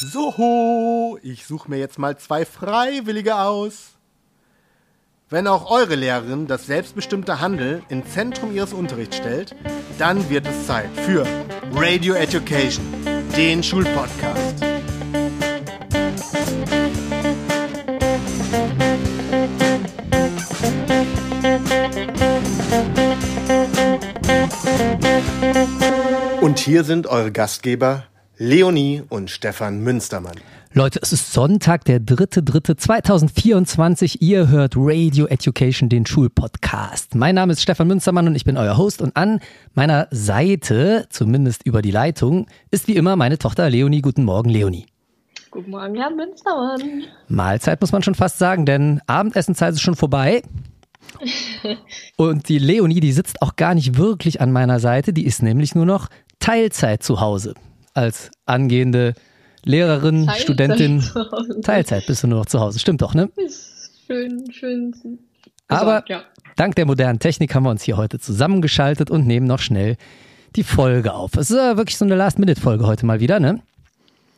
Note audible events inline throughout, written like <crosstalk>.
So, ich suche mir jetzt mal zwei Freiwillige aus. Wenn auch eure Lehrerin das selbstbestimmte Handeln ins Zentrum ihres Unterrichts stellt, dann wird es Zeit für Radio Education, den Schulpodcast. Und hier sind eure Gastgeber Leonie und Stefan Münstermann. Leute, es ist Sonntag, der 3.3.2024. Ihr hört Radio Education, den Schulpodcast. Mein Name ist Stefan Münstermann und ich bin euer Host. Und an meiner Seite, zumindest über die Leitung, ist wie immer meine Tochter Leonie. Guten Morgen, Leonie. Guten Morgen, Herr Münstermann. Mahlzeit muss man schon fast sagen, denn Abendessenzeit ist schon vorbei. <laughs> Und die Leonie, die sitzt auch gar nicht wirklich an meiner Seite. Die ist nämlich nur noch Teilzeit zu Hause. Als angehende Lehrerin, Teilzeit Studentin. <laughs> Teilzeit bist du nur noch zu Hause. Stimmt doch, ne? Ist schön, schön. Aber ja. dank der modernen Technik haben wir uns hier heute zusammengeschaltet und nehmen noch schnell die Folge auf. Es ist äh, wirklich so eine Last-Minute-Folge heute mal wieder, ne?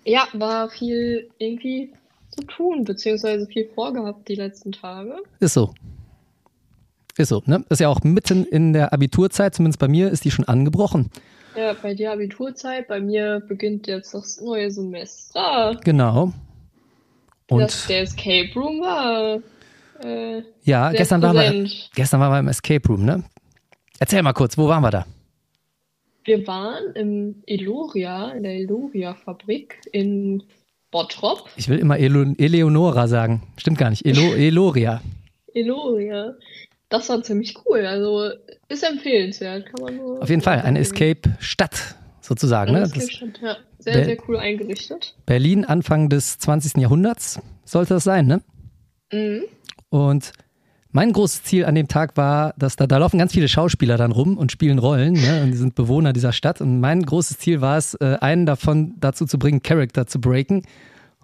ja, war viel irgendwie zu tun, beziehungsweise viel vorgehabt die letzten Tage. Ist so. Ist so, ne? Ist ja auch mitten in der Abiturzeit, zumindest bei mir ist die schon angebrochen. Ja, bei dir Abiturzeit, bei mir beginnt jetzt das neue Semester. Genau. Und das, der Escape Room war äh, ja, gestern waren, wir, gestern waren wir im Escape Room, ne? Erzähl mal kurz, wo waren wir da? Wir waren im Eloria, in der Eloria-Fabrik in Bottrop. Ich will immer Elo Eleonora sagen. Stimmt gar nicht. Elo Eloria. <laughs> Eloria. Das war ziemlich cool. Also ist empfehlenswert, kann man nur. Auf jeden Fall, eine Escape-Stadt sozusagen. Ne? Eine Das Escape-Stadt, ja. Sehr, Bel- sehr cool eingerichtet. Berlin Anfang des 20. Jahrhunderts sollte das sein, ne? Mhm. Und mein großes Ziel an dem Tag war, dass da, da laufen ganz viele Schauspieler dann rum und spielen Rollen, ne? Und die sind Bewohner dieser Stadt. Und mein großes Ziel war es, äh, einen davon dazu zu bringen, Charakter zu breaken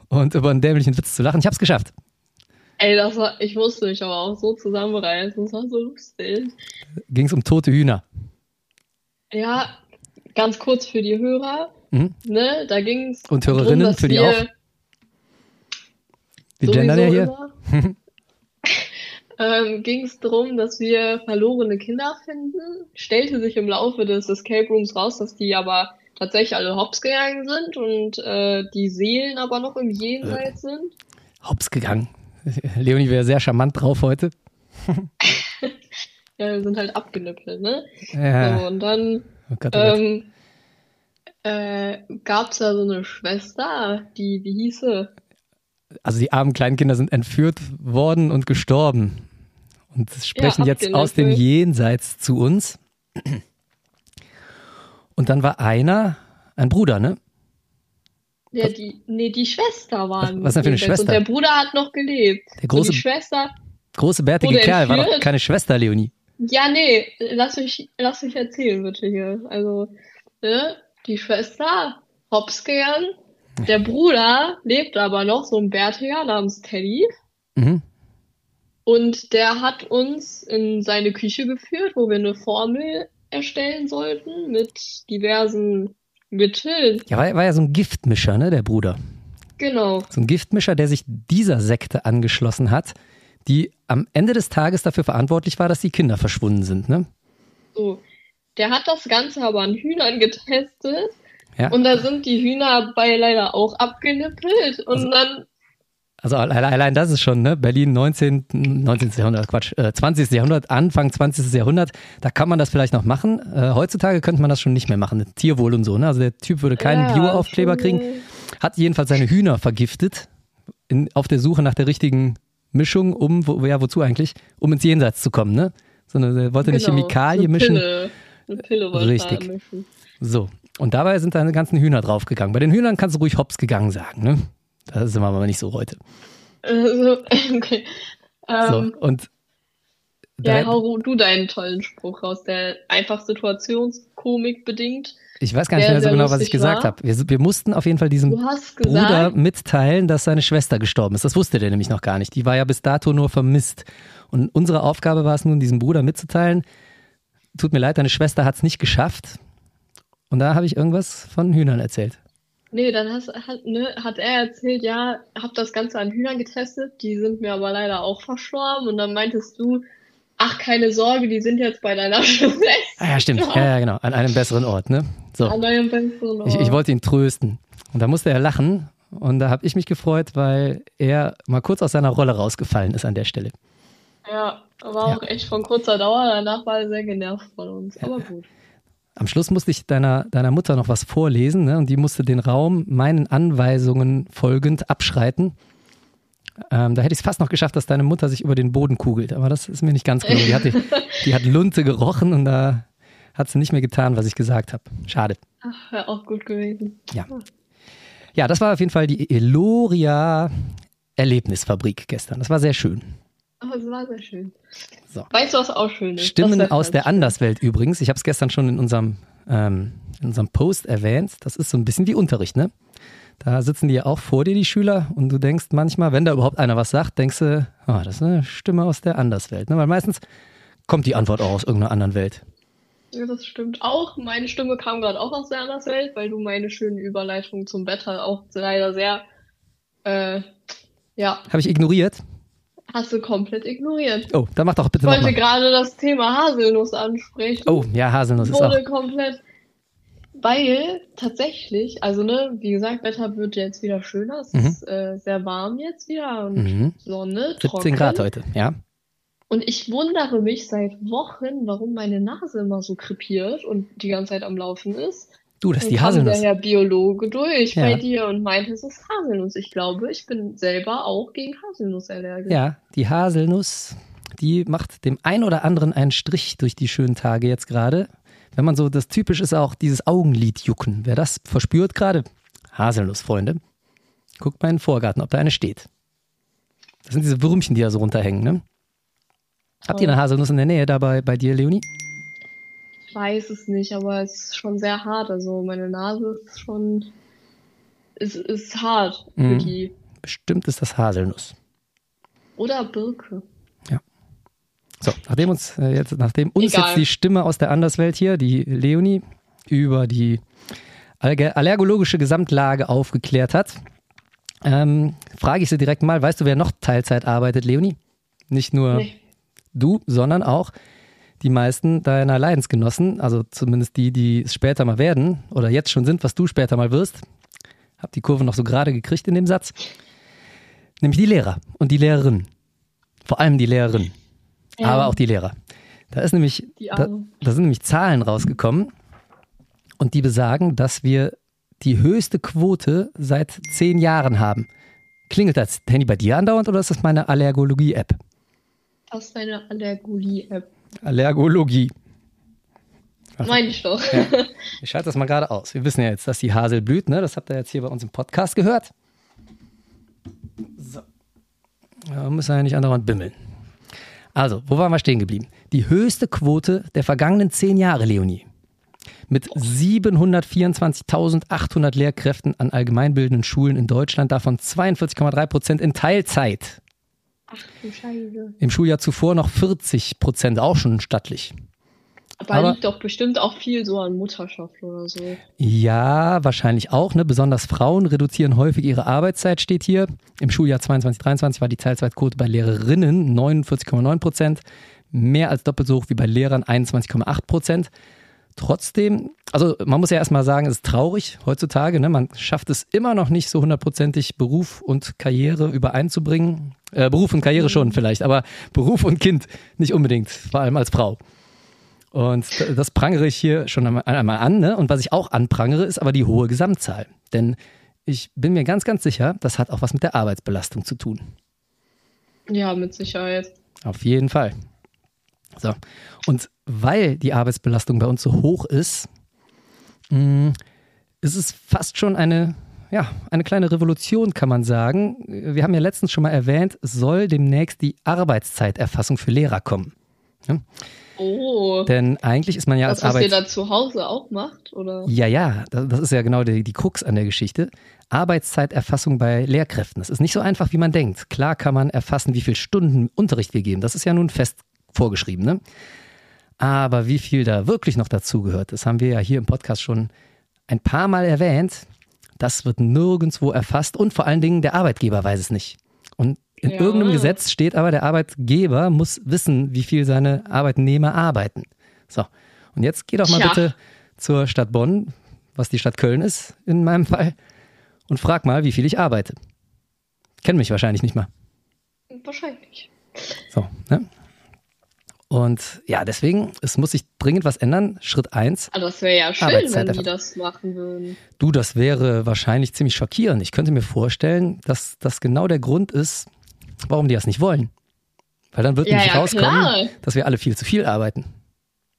und über einen dämlichen Witz zu lachen. Ich hab's geschafft. Ey, das war, ich musste mich aber auch so zusammenreißen. Das war so lustig. Ging's um tote Hühner. Ja, ganz kurz für die Hörer. Mhm. Ne, da ging es. Und Hörerinnen, für die auch. Wir gendern ja hier. <laughs> ähm, ging es darum, dass wir verlorene Kinder finden. Stellte sich im Laufe des Escape Rooms raus, dass die aber tatsächlich alle hops gegangen sind und äh, die Seelen aber noch im Jenseits sind. Hops gegangen. <laughs> Leonie wäre sehr charmant drauf heute. <laughs> Ja, wir sind halt abgenippelt, ne? Ja. So, und dann Oh Gott, oh ähm, äh, gab's da so eine Schwester, die, wie hieß sie? Also die armen Kleinkinder sind entführt worden und gestorben und sprechen Ja, jetzt aus dem Jenseits zu uns. Und dann war einer, ein Bruder, ne? Ja, die, nee, die Schwester war Was- was denn für eine. Schwester? Und der Bruder hat noch gelebt. Der große- und die Schwester, Große bärtige Kerl, war doch keine Schwester, Leonie. ja, nee, lass mich, lass mich erzählen, bitte hier. Also, ne, die Schwester, hops gegangen. Der Bruder lebt aber noch, so ein Bärtiger namens Teddy. Mhm. Und der hat uns in seine Küche geführt, wo wir eine Formel erstellen sollten mit diversen Mitteln. Ja, war, war ja so ein Giftmischer, ne, der Bruder. Genau. So ein Giftmischer, der sich dieser Sekte angeschlossen hat, die am Ende des Tages dafür verantwortlich war, dass die Kinder verschwunden sind, ne? So. Der hat das Ganze aber an Hühnern getestet. Ja. Und da sind die Hühner bei leider auch abgenippelt. Und dann, Also allein, das ist schon, ne? Berlin 19. 19. Jahrhundert, Quatsch, äh, 20. Jahrhundert, Anfang 20. Jahrhundert, da kann man das vielleicht noch machen. Äh, heutzutage könnte man das schon nicht mehr machen. Tierwohl und so, ne? Also der Typ würde keinen Ja, Bio-Aufkleber kriegen. Hat jedenfalls seine Hühner vergiftet, in, auf der Suche nach der richtigen Mischung, um, wo, ja, wozu eigentlich? Um ins Jenseits zu kommen, ne? Sondern er wollte eine genau, Chemikalie eine mischen. Pille, eine Pille wollte Richtig. mischen. So. Und dabei sind deine ganzen Hühner draufgegangen. Bei den Hühnern kannst du ruhig hops gegangen sagen, ne? Das sind wir aber nicht so heute. Also, <laughs> okay. So. Ähm, Und ja, da- hau du deinen tollen Spruch raus, der einfach Situationskomik bedingt. Ich weiß gar nicht mehr so genau, was ich gesagt habe. Wir, wir mussten auf jeden Fall diesem Bruder mitteilen, dass seine Schwester gestorben ist. Das wusste der nämlich noch gar nicht. Die war ja bis dato nur vermisst. Und unsere Aufgabe war es nun, diesem Bruder mitzuteilen, tut mir leid, deine Schwester hat es nicht geschafft. Und da habe ich irgendwas von Hühnern erzählt. Nee, dann hast, hat, ne, hat er erzählt, ja, hab das Ganze an Hühnern getestet, die sind mir aber leider auch verstorben. Und dann meintest du, ach, keine Sorge, die sind jetzt bei deiner <laughs> Schwester. Ah, ja, stimmt. Ja, ja, genau. An einem besseren Ort, ne? So. An einem besseren Ort. Ich, ich wollte ihn trösten. Und da musste er lachen. Und da habe ich mich gefreut, weil er mal kurz aus seiner Rolle rausgefallen ist an der Stelle. Ja, war Ja. auch echt von kurzer Dauer. Danach war er sehr genervt von uns. Aber gut. Am Schluss musste ich deiner, deiner Mutter noch was vorlesen ne? und die musste den Raum meinen Anweisungen folgend abschreiten. Ähm, da hätte ich es fast noch geschafft, dass deine Mutter sich über den Boden kugelt, aber das ist mir nicht ganz gelungen. Die hat, die, <laughs> die hat Lunte gerochen und da hat sie nicht mehr getan, was ich gesagt habe. Schade. Ach, wäre auch gut gewesen. Ja. Ja, das war auf jeden Fall die Eloria Erlebnisfabrik gestern. Das war sehr schön. Aber es war sehr schön. So. Weißt du, was auch schön ist? Stimmen Das aus der schön. Anderswelt übrigens. Ich habe es gestern schon in unserem, ähm, in unserem Post erwähnt. Das ist so ein bisschen wie Unterricht, ne? Da sitzen die ja auch vor dir, die Schüler, und du denkst manchmal, wenn da überhaupt einer was sagt, denkst du, ah, das ist eine Stimme aus der Anderswelt. Ne? Weil meistens kommt die Antwort auch aus irgendeiner anderen Welt. Ja, das stimmt. Auch meine Stimme kam gerade auch aus der Anderswelt, weil du meine schönen Überleitungen zum Wetter auch leider sehr, äh, ja, Habe ich ignoriert? Hast du komplett ignoriert. Oh, dann mach doch bitte Ich wollte nochmal. gerade das Thema Haselnuss ansprechen. Oh, ja, Haselnuss ist auch. wurde komplett, weil tatsächlich, also ne, wie gesagt, Wetter wird jetzt wieder schöner. Es Mhm. ist äh, sehr warm jetzt wieder und Mhm. Sonne, 17 trocken. Grad heute, ja. Und ich wundere mich seit Wochen, warum meine Nase immer so krepiert und die ganze Zeit am Laufen ist. Du, das ist die Haselnuss. der Herr Biologe durch Ja. bei dir und meinte, es ist Haselnuss. Ich glaube, ich bin selber auch gegen Haselnuss allergisch. Ja, die Haselnuss, die macht dem ein oder anderen einen Strich durch die schönen Tage jetzt gerade. Wenn man so, das typisch ist auch dieses Augenlid jucken. Wer das verspürt gerade, Haselnuss, Freunde. Guckt mal in den Vorgarten, ob da eine steht. Das sind diese Würmchen, die da so runterhängen, ne? Habt ihr eine Haselnuss in der Nähe dabei bei dir, Leonie? Ich weiß es nicht, aber es ist schon sehr hart. Also meine Nase ist schon, es ist hart für Mhm. die. Bestimmt ist das Haselnuss. Oder Birke. So, nachdem uns äh, jetzt, nachdem uns Egal. jetzt die Stimme aus der Anderswelt hier, die Leonie, über die allergologische Gesamtlage aufgeklärt hat, ähm, frage ich sie direkt mal, weißt du, wer noch Teilzeit arbeitet, Leonie? Nicht nur Nee. du, sondern auch die meisten deiner Leidensgenossen, also zumindest die, die es später mal werden oder jetzt schon sind, was du später mal wirst. Hab die Kurve noch so gerade gekriegt in dem Satz. Nämlich die Lehrer und die Lehrerinnen. Vor allem die Lehrerinnen Ja. aber auch die Lehrer. Da ist nämlich, da, da sind nämlich Zahlen rausgekommen und die besagen, dass wir die höchste Quote seit zehn Jahren haben. Klingelt das Handy bei dir andauernd oder ist das meine Allergologie-App? Das ist eine Allergolie-App. Allergologie. Meine ich doch. <laughs> Ich schalte das mal gerade aus. Wir wissen ja jetzt, dass die Hasel blüht, ne? Das habt ihr jetzt hier bei uns im Podcast gehört. So. Da müssen wir ja nicht andauernd bimmeln. Also, wo waren wir stehen geblieben? Die höchste Quote der vergangenen zehn Jahre, Leonie. Mit 724.800 Lehrkräften an allgemeinbildenden Schulen in Deutschland, davon 42,3 Prozent in Teilzeit. Ach du Scheiße. Im Schuljahr zuvor noch 40 Prozent, auch schon stattlich. Aber, Aber- liegt doch bestimmt auch viel so an Mutterschaft oder so. Ja, wahrscheinlich auch. Ne? Besonders Frauen reduzieren häufig ihre Arbeitszeit, steht hier. Im Schuljahr 22-23 war die Teilzeitquote bei Lehrerinnen 49,9 Prozent. Mehr als doppelt so hoch wie bei Lehrern 21,8 Prozent. Trotzdem, also man muss ja erstmal sagen, es ist traurig heutzutage. Ne? Man schafft es immer noch nicht so hundertprozentig, Beruf und Karriere übereinzubringen. Äh, Beruf und Karriere schon vielleicht, aber Beruf und Kind nicht unbedingt, vor allem als Frau. Und das prangere ich hier schon einmal an. Ne? Und was ich auch anprangere, ist aber die hohe Gesamtzahl. Denn ich bin mir ganz, ganz sicher, das hat auch was mit der Arbeitsbelastung zu tun. Ja, mit Sicherheit. Auf jeden Fall. So. Und weil die Arbeitsbelastung bei uns so hoch ist, mh, ist es fast schon eine, ja, eine kleine Revolution, kann man sagen. Wir haben ja letztens schon mal erwähnt, es soll demnächst die Arbeitszeiterfassung für Lehrer kommen. Oh. Denn eigentlich ist man ja das, als was ihr Arbeits... da zu Hause auch macht, oder? Ja, ja, das das ist ja genau die, die Krux an der Geschichte. Arbeitszeiterfassung bei Lehrkräften. Das ist nicht so einfach, wie man denkt. Klar kann man erfassen, wie viele Stunden Unterricht wir geben. Das ist ja nun fest vorgeschrieben. Ne? Aber wie viel da wirklich noch dazugehört, das haben wir ja hier im Podcast schon ein paar Mal erwähnt. Das wird nirgendwo erfasst und vor allen Dingen der Arbeitgeber weiß es nicht. Und in Ja. irgendeinem Gesetz steht aber, der Arbeitgeber muss wissen, wie viel seine Arbeitnehmer arbeiten. So, und jetzt geh doch mal Tja. bitte zur Stadt Bonn, was die Stadt Köln ist in meinem Fall, und frag mal, wie viel ich arbeite. Kennen mich wahrscheinlich nicht mal. Wahrscheinlich. So, ne? Und ja, deswegen, es muss sich dringend was ändern. Schritt eins. Aber das wäre ja schön, wenn die das machen würden. Du, das wäre wahrscheinlich ziemlich schockierend. Ich könnte mir vorstellen, dass das genau der Grund ist, warum die das nicht wollen. Weil dann wird Ja, nämlich ja, rauskommen, klar. dass wir alle viel zu viel arbeiten.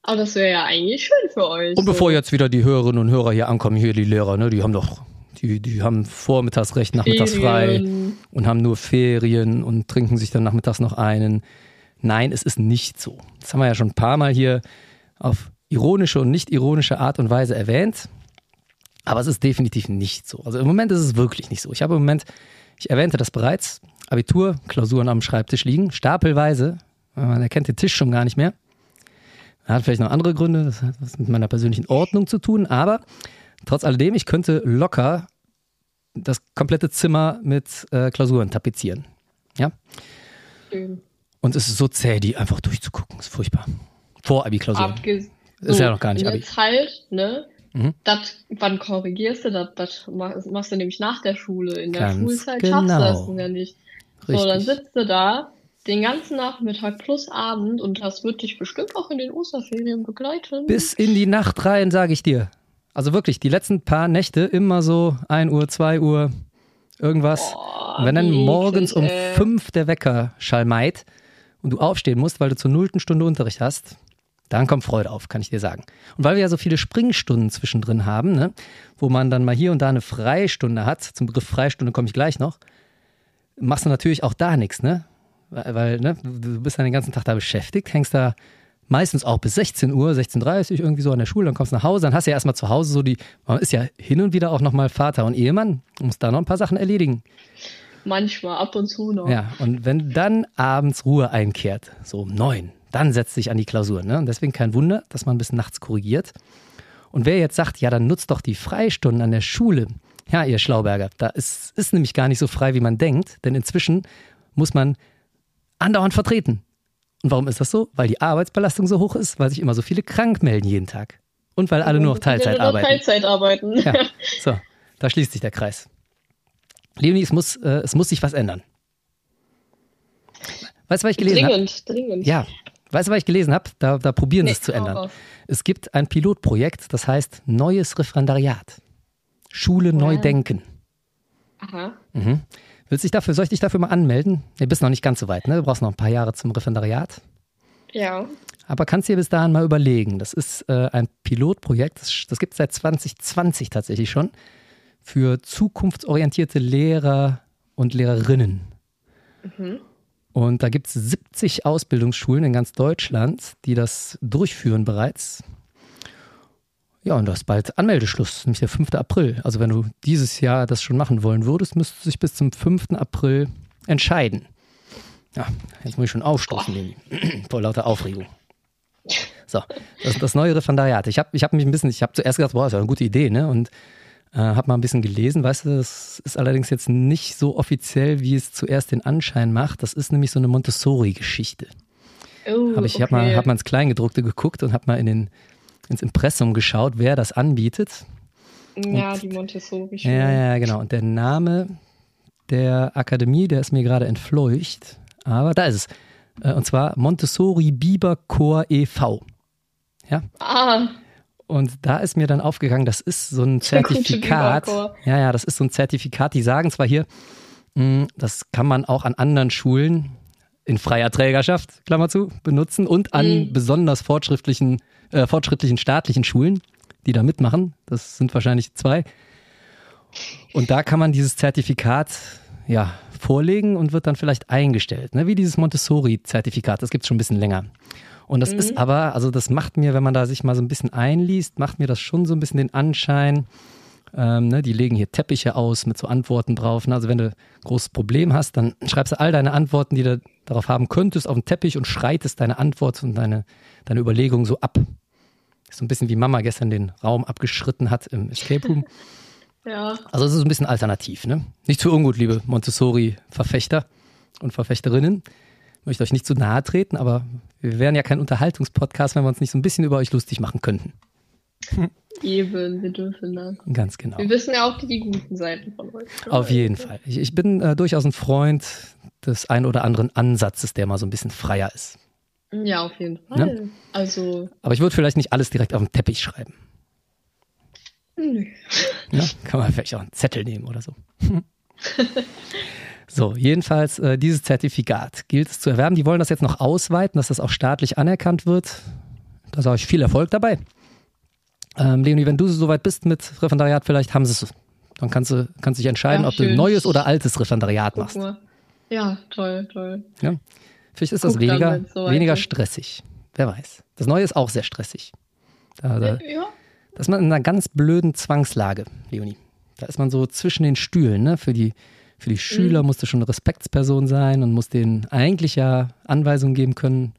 Aber das wäre ja eigentlich schön für euch. Und so. bevor jetzt wieder die Hörerinnen und Hörer hier ankommen, hier die Lehrer, ne, die haben doch, die, die haben vormittags recht, nachmittags frei Ferien. und haben nur Ferien und trinken sich dann nachmittags noch einen. Nein, es ist nicht so. Das haben wir ja schon ein paar Mal hier auf ironische und nicht ironische Art und Weise erwähnt. Aber es ist definitiv nicht so. Also im Moment ist es wirklich nicht so. Ich habe im Moment, ich erwähnte das bereits, Abitur, Klausuren am Schreibtisch liegen, stapelweise. Man erkennt den Tisch schon gar nicht mehr. Hat vielleicht noch andere Gründe, das hat was mit meiner persönlichen Ordnung zu tun, aber trotz alledem, ich könnte locker das komplette Zimmer mit äh, Klausuren tapezieren. Ja. Schön. Und es ist so zäh, die einfach durchzugucken. Ist furchtbar. Vor Abi-Klausuren. Abge Ist ja noch gar nicht Abi. Jetzt halt, ne? Mhm. Das, wann korrigierst du das? Das mach- machst du nämlich nach der Schule. In der Ganz Schulzeit genau. schaffst du das ja nicht. So, dann Richtig. sitzt du da den ganzen Nachmittag plus Abend und das wird dich bestimmt auch in den Osterferien begleiten. Bis in die Nacht rein, sage ich dir. Also wirklich, die letzten paar Nächte immer so 1 Uhr, 2 Uhr, irgendwas. Boah, Und wenn dann morgens um eklig, ey. 5 der Wecker schalmeit und du aufstehen musst, weil du zur nullten Stunde Unterricht hast, dann kommt Freude auf, kann ich dir sagen. Und weil wir ja so viele Springstunden zwischendrin haben, ne, wo man dann mal hier und da eine Freistunde hat, zum Begriff Freistunde komme ich gleich noch, machst du natürlich auch da nichts, ne? Weil, weil ne, du bist dann den ganzen Tag da beschäftigt, hängst da meistens auch bis 16 Uhr, 16.30 Uhr irgendwie so an der Schule, dann kommst du nach Hause, dann hast du ja erstmal zu Hause so die, man ist ja hin und wieder auch nochmal Vater und Ehemann, muss da noch ein paar Sachen erledigen. Manchmal, ab und zu noch. Ja, und wenn dann abends Ruhe einkehrt, so um neun, dann setzt sich an die Klausur. Ne? Und deswegen kein Wunder, dass man bis nachts korrigiert. Und wer jetzt sagt, ja, dann nutzt doch die Freistunden an der Schule. Ja, ihr Schlauberger, da ist, ist nämlich gar nicht so frei, wie man denkt, denn inzwischen muss man andauernd vertreten. Und warum ist das so? Weil die Arbeitsbelastung so hoch ist, weil sich immer so viele krank melden jeden Tag. Und weil alle nur noch Teilzeit arbeiten. Teilzeit arbeiten. Ja, <laughs> so, da schließt sich der Kreis. Leonie, es muss, äh, es muss sich was ändern. Weißt du, was ich gelesen habe? dringend, dringend. Ja, weißt du, was ich gelesen habe? Da, da probieren sie Nee, es zu ändern. raus. Es gibt ein Pilotprojekt, das heißt Neues Referendariat. Schule neu Wow. denken. Aha. Mhm. Willst dich dafür, soll ich dich dafür mal anmelden? Du bist noch nicht ganz so weit, ne? Du brauchst noch ein paar Jahre zum Referendariat. Ja. Aber kannst dir bis dahin mal überlegen. Das ist äh, ein Pilotprojekt, das, das gibt es seit 2020 tatsächlich schon, für zukunftsorientierte Lehrer und Lehrerinnen. Mhm. Und da gibt es 70 Ausbildungsschulen in ganz Deutschland, die das durchführen bereits. Ja, und da ist bald Anmeldeschluss, nämlich der 5. April. Also wenn du dieses Jahr das schon machen wollen würdest, müsstest du dich bis zum 5. April entscheiden. Ja, jetzt muss ich schon aufstoßen. <clears throat> Vor lauter Aufregung. So, das, das neue Referendariat. Ich habe ich hab mich ein bisschen, ich habe zuerst gedacht, boah, das ist ja eine gute Idee, ne? Und äh, habe mal ein bisschen gelesen, weißt du, das ist allerdings jetzt nicht so offiziell, wie es zuerst den Anschein macht. Das ist nämlich so eine Montessori-Geschichte. Oh, Hab ich okay. habe mal, hab mal ins Kleingedruckte geguckt und habe mal in den, ins Impressum geschaut, wer das anbietet. Ja, die Montessori. Ja, ja, genau. Und der Name der Akademie, der ist mir gerade entfleucht. Aber da ist es. Äh, Und zwar Montessori Biber Chor e.V. Ja. Ah, Und da ist mir dann aufgegangen, das ist so ein <laughs> Zertifikat. Ja, ja, das ist so ein Zertifikat. Die sagen zwar hier, mh, das kann man auch an anderen Schulen in freier Trägerschaft, Klammer zu, benutzen und an Mhm. besonders fortschrittlichen, äh, fortschrittlichen staatlichen Schulen, die da mitmachen. Das sind wahrscheinlich zwei. Und da kann man dieses Zertifikat ja, vorlegen und wird dann vielleicht eingestellt. Ne? Wie dieses Montessori-Zertifikat, das gibt es schon ein bisschen länger. Und das ist aber, also das macht mir, wenn man da sich mal so ein bisschen einliest, macht mir das schon so ein bisschen den Anschein, ähm, ne, die legen hier Teppiche aus mit so Antworten drauf. Ne? Also wenn du ein großes Problem hast, dann schreibst du all deine Antworten, die du darauf haben könntest, auf den Teppich und schreitest deine Antwort und deine, deine Überlegung so ab. Ist so ein bisschen wie Mama gestern den Raum abgeschritten hat im Escape Room. <laughs> Ja. Also es ist ein bisschen alternativ, ne? Nicht zu ungut, liebe Montessori-Verfechter und Verfechterinnen. Ich möchte euch nicht zu nahe treten, aber wir wären ja kein Unterhaltungspodcast, wenn wir uns nicht so ein bisschen über euch lustig machen könnten. <laughs> Eben, wir dürfen das. Ganz genau. Wir wissen ja auch die guten Seiten von euch. Auf jeden Fall. Ich, ich bin äh, durchaus ein Freund des ein oder anderen Ansatzes, der mal so ein bisschen freier ist. Ja, auf jeden Fall. Also, Aber ich würde vielleicht nicht alles direkt auf den Teppich schreiben. nö. Ja? Kann man vielleicht auch einen Zettel nehmen oder so. <laughs> so, jedenfalls, äh, dieses Zertifikat gilt es zu erwerben. Die wollen das jetzt noch ausweiten, dass das auch staatlich anerkannt wird. Da sage ich viel Erfolg dabei. Ähm, Leonie, wenn du soweit bist mit Referendariat, vielleicht haben sie es. Dann kannst du kannst dich entscheiden, Ja, ob du ein neues oder altes Referendariat Guck machst. mal. Ja, toll, toll. Ja? Vielleicht ist das Guck dann, weniger, soweit weniger stressig. Wer weiß. Das Neue ist auch sehr stressig. Da, da, Ja, da ist man in einer ganz blöden Zwangslage, Leonie. Da ist man so zwischen den Stühlen. Ne? Für, die, für die Schüler musst du schon eine Respektsperson sein und musst denen eigentlich ja Anweisungen geben können.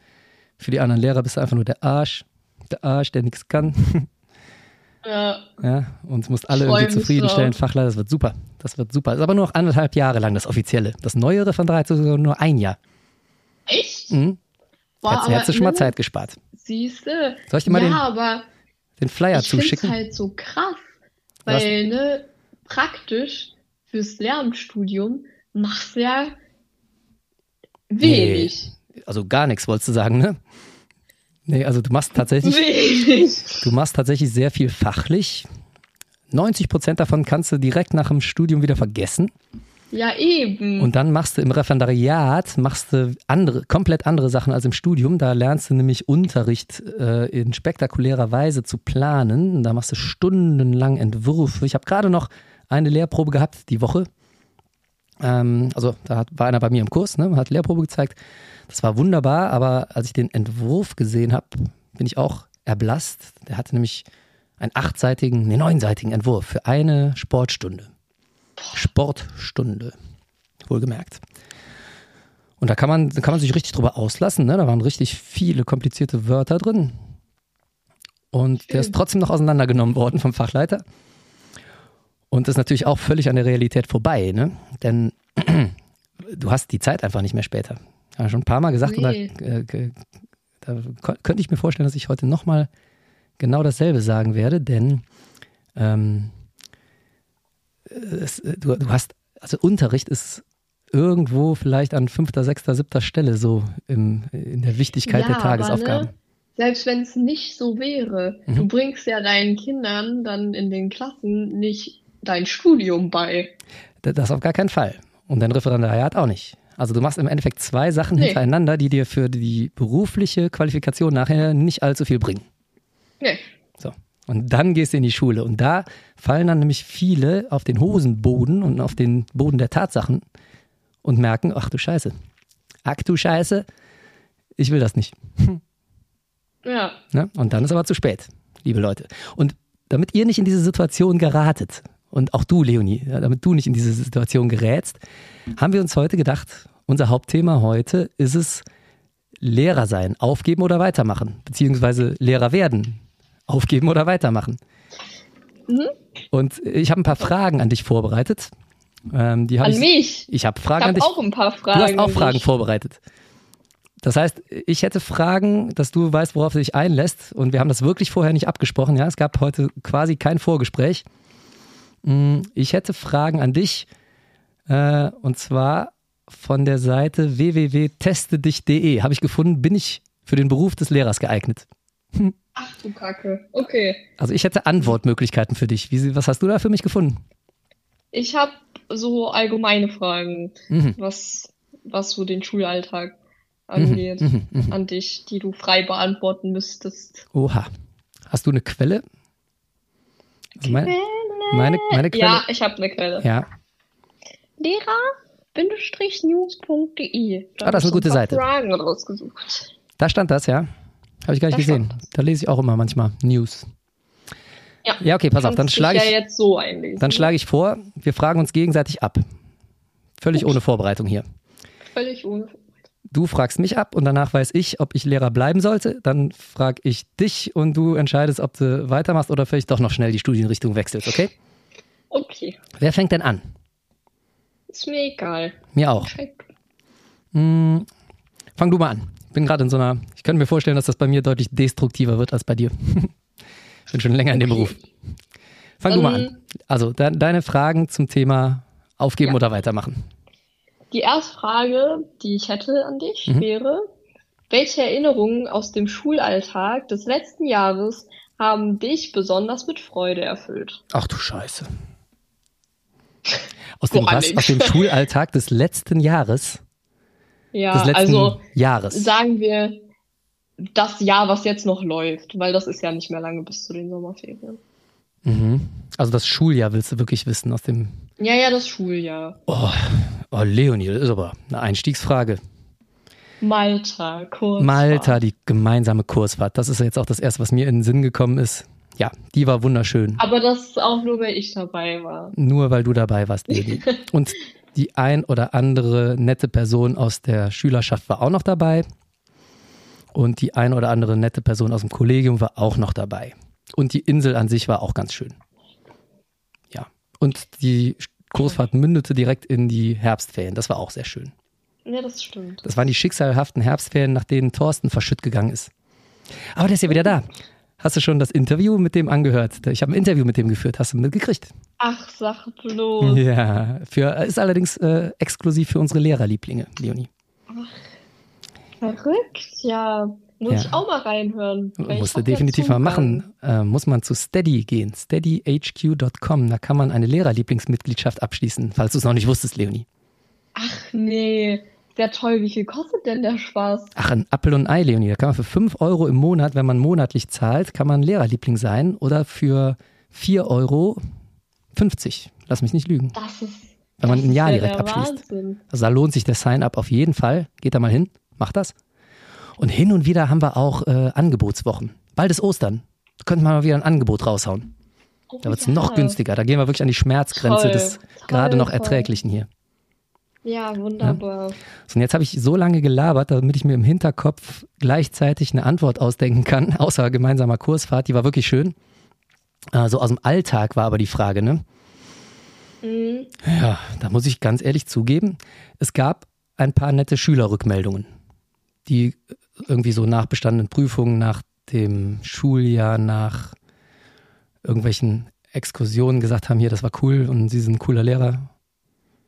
Für die anderen Lehrer bist du einfach nur der Arsch. Der Arsch, der nichts kann. <laughs> ja. Ja, und musst alle irgendwie zufriedenstellen. drauf. Fachleiter, das wird super. Das wird super. Das ist aber nur noch anderthalb Jahre lang das Offizielle. Das neue Referendariat ist sogar nur ein Jahr. Echt? Mhm. Boah, Hättest, hättest du schon mal ne, Zeit gespart. Siehste. Soll ich dir mal ja, den, den Flyer ich finde es zuschicken? halt so krass, Was? weil ne, praktisch fürs Lehramtsstudium machst du ja wenig. Also gar nichts, wolltest du sagen, ne? Nee, also du machst tatsächlich, Wenig. du machst tatsächlich sehr viel fachlich. 90 Prozent davon kannst du direkt nach dem Studium wieder vergessen. Ja, eben. Und dann machst du im Referendariat machst du andere, komplett andere Sachen als im Studium. Da lernst du nämlich Unterricht äh, in spektakulärer Weise zu planen. Da machst du stundenlang Entwürfe. Ich habe gerade noch eine Lehrprobe gehabt die Woche. Ähm, also da hat, war einer bei mir im Kurs, ne, hat Lehrprobe gezeigt. Das war wunderbar, aber als ich den Entwurf gesehen habe, bin ich auch erblasst. Der hatte nämlich einen achtseitigen, nee, neunseitigen Entwurf für eine Sportstunde. Sportstunde, wohlgemerkt. Und da kann man, da kann man sich richtig drüber auslassen. Ne? Da waren richtig viele komplizierte Wörter drin. Und der ist trotzdem noch auseinandergenommen worden vom Fachleiter. Und das ist natürlich auch völlig an der Realität vorbei, ne? Denn <clears throat> du hast die Zeit einfach nicht mehr später. Ja, schon ein paar Mal gesagt, Nee. und da, äh, da könnte ich mir vorstellen, dass ich heute nochmal genau dasselbe sagen werde, denn ähm, es, äh, du, du hast, also Unterricht ist irgendwo vielleicht an fünfter, sechster, siebter Stelle so im, in der Wichtigkeit der Ja, Tagesaufgaben. Aber, ne, selbst wenn es nicht so wäre, Mhm. du bringst ja deinen Kindern dann in den Klassen nicht dein Studium bei. Das auf gar keinen Fall. Und dein Referendariat auch nicht. Also du machst im Endeffekt zwei Sachen Nee. hintereinander, die dir für die berufliche Qualifikation nachher nicht allzu viel bringen. Nee. So. Und dann gehst du in die Schule. Und da fallen dann nämlich viele auf den Hosenboden und auf den Boden der Tatsachen und merken, ach du Scheiße. Ach du Scheiße, ich will das nicht. <laughs> Ja. Ne? Und dann ist aber zu spät, liebe Leute. Und damit ihr nicht in diese Situation geratet, und auch du, Leonie, damit du nicht in diese Situation gerätst, haben wir uns heute gedacht, unser Hauptthema heute ist es Lehrer sein, aufgeben oder weitermachen, beziehungsweise Lehrer werden, aufgeben oder weitermachen. Mhm. Und ich habe ein paar Fragen an dich vorbereitet. Ähm, hab An ich, mich. Ich habe Fragen Ich an habe dich. auch ein paar Fragen. Du hast auch an Fragen vorbereitet. Das heißt, ich hätte Fragen, dass du weißt, worauf du dich einlässt. Und wir haben das wirklich vorher nicht abgesprochen. Ja, es gab heute quasi kein Vorgespräch. Mm, Ich hätte Fragen an dich. Äh, und zwar von der Seite www.testedich.de. Habe ich gefunden, bin ich für den Beruf des Lehrers geeignet. Ach du Kacke. Okay. Also ich hätte Antwortmöglichkeiten für dich. Wie, was hast du da für mich gefunden? Ich habe so allgemeine Fragen, Mhm. was, was so den Schulalltag angeht, Mhm, mhm. an dich, die du frei beantworten müsstest. Oha. Hast du eine Quelle? Meine, meine, meine Quelle. Ja, ich habe eine Quelle. ja. Lehrer-news.de. Da Ah, das ist eine gute paar Seite. Fragen rausgesucht. Da stand das, ja. Habe ich gar nicht Da gesehen. stand Da lese ich auch immer manchmal News. Ja. Ja, okay, pass auf, dann schlage ich, ja jetzt so einlesen. dann schlage ich vor, wir fragen uns gegenseitig ab. Völlig ohne Vorbereitung hier. Völlig ohne. Du fragst mich ab und danach weiß ich, ob ich Lehrer bleiben sollte. Dann frage ich dich und du entscheidest, ob du weitermachst oder vielleicht doch noch schnell die Studienrichtung wechselst, okay? Okay. Wer fängt denn an? Ist mir egal. Mir auch. Hm, fang du mal an. Ich bin gerade in so einer, ich könnte mir vorstellen, dass das bei mir deutlich destruktiver wird als bei dir. <laughs> ich bin schon länger in dem Beruf. Fang du mal an. Also de deine Fragen zum Thema aufgeben Ja. oder weitermachen. Die erste Frage, die ich hätte an dich, wäre, welche Erinnerungen aus dem Schulalltag des letzten Jahres haben dich besonders mit Freude erfüllt? Ach du Scheiße. <laughs> Aus dem, was, aus dem Schulalltag des letzten Jahres. Ja, Des letzten also Jahres. sagen wir das Jahr, was jetzt noch läuft, weil das ist ja nicht mehr lange bis zu den Sommerferien. Mhm. Also das Schuljahr willst du wirklich wissen aus dem. Ja, ja, das Schuljahr. Oh, oh Leonie, das ist aber eine Einstiegsfrage. Malta, Kurzfahrt. Malta, die gemeinsame Kursfahrt. Das ist ja jetzt auch das erste, was mir in den Sinn gekommen ist. Ja, die war wunderschön. Aber das ist auch nur, weil ich dabei war. Nur weil du dabei warst, Leonie. <laughs> Und die ein oder andere nette Person aus der Schülerschaft war auch noch dabei. Und die ein oder andere nette Person aus dem Kollegium war auch noch dabei. Und die Insel an sich war auch ganz schön. Ja. Und die Kursfahrt mündete direkt in die Herbstferien. Das war auch sehr schön. Ja, das stimmt. Das waren die schicksalhaften Herbstferien, nach denen Thorsten verschütt gegangen ist. Aber der ist ja wieder da. Hast du schon das Interview mit dem angehört? Ich habe ein Interview mit dem geführt. Hast du mitgekriegt? Ach, sag bloß. Ja, für, ist allerdings äh, exklusiv für unsere Lehrerlieblinge, Leonie. Verrückt, ja. Muss Ja. ich auch mal reinhören. Musst du definitiv mal machen. Äh, muss man zu Steady gehen, steadyhq.com. Da kann man eine Lehrerlieblingsmitgliedschaft abschließen, falls du es noch nicht wusstest, Leonie. Ach nee, sehr toll. Wie viel kostet denn der Spaß? Ach, ein Apfel und Ei, Leonie. Da kann man für 5 Euro im Monat, wenn man monatlich zahlt, kann man Lehrerliebling sein oder für 4,50 Euro. Lass mich nicht lügen. Das ist. Wenn man ein Jahr direkt abschließt. Wahnsinn. Also da lohnt sich der Sign-up auf jeden Fall. Geht da mal hin, macht das. Und hin und wieder haben wir auch äh, Angebotswochen. Bald ist Ostern. Da könnte man mal wieder ein Angebot raushauen. Oh, Da wird es ja. noch günstiger. Da gehen wir wirklich an die Schmerzgrenze Toll, des gerade noch. Erträglichen hier. Ja, wunderbar. So, und jetzt habe ich so lange gelabert, damit ich mir im Hinterkopf gleichzeitig eine Antwort ausdenken kann, <laughs> außer gemeinsamer Kursfahrt. Die war wirklich schön. Äh, so aus dem Alltag war aber die Frage, ne? Mhm. Ja, da muss ich ganz ehrlich zugeben, es gab ein paar nette Schülerrückmeldungen, die irgendwie so nach bestandenen Prüfungen, nach dem Schuljahr, nach irgendwelchen Exkursionen gesagt haben, hier, das war cool und Sie sind ein cooler Lehrer.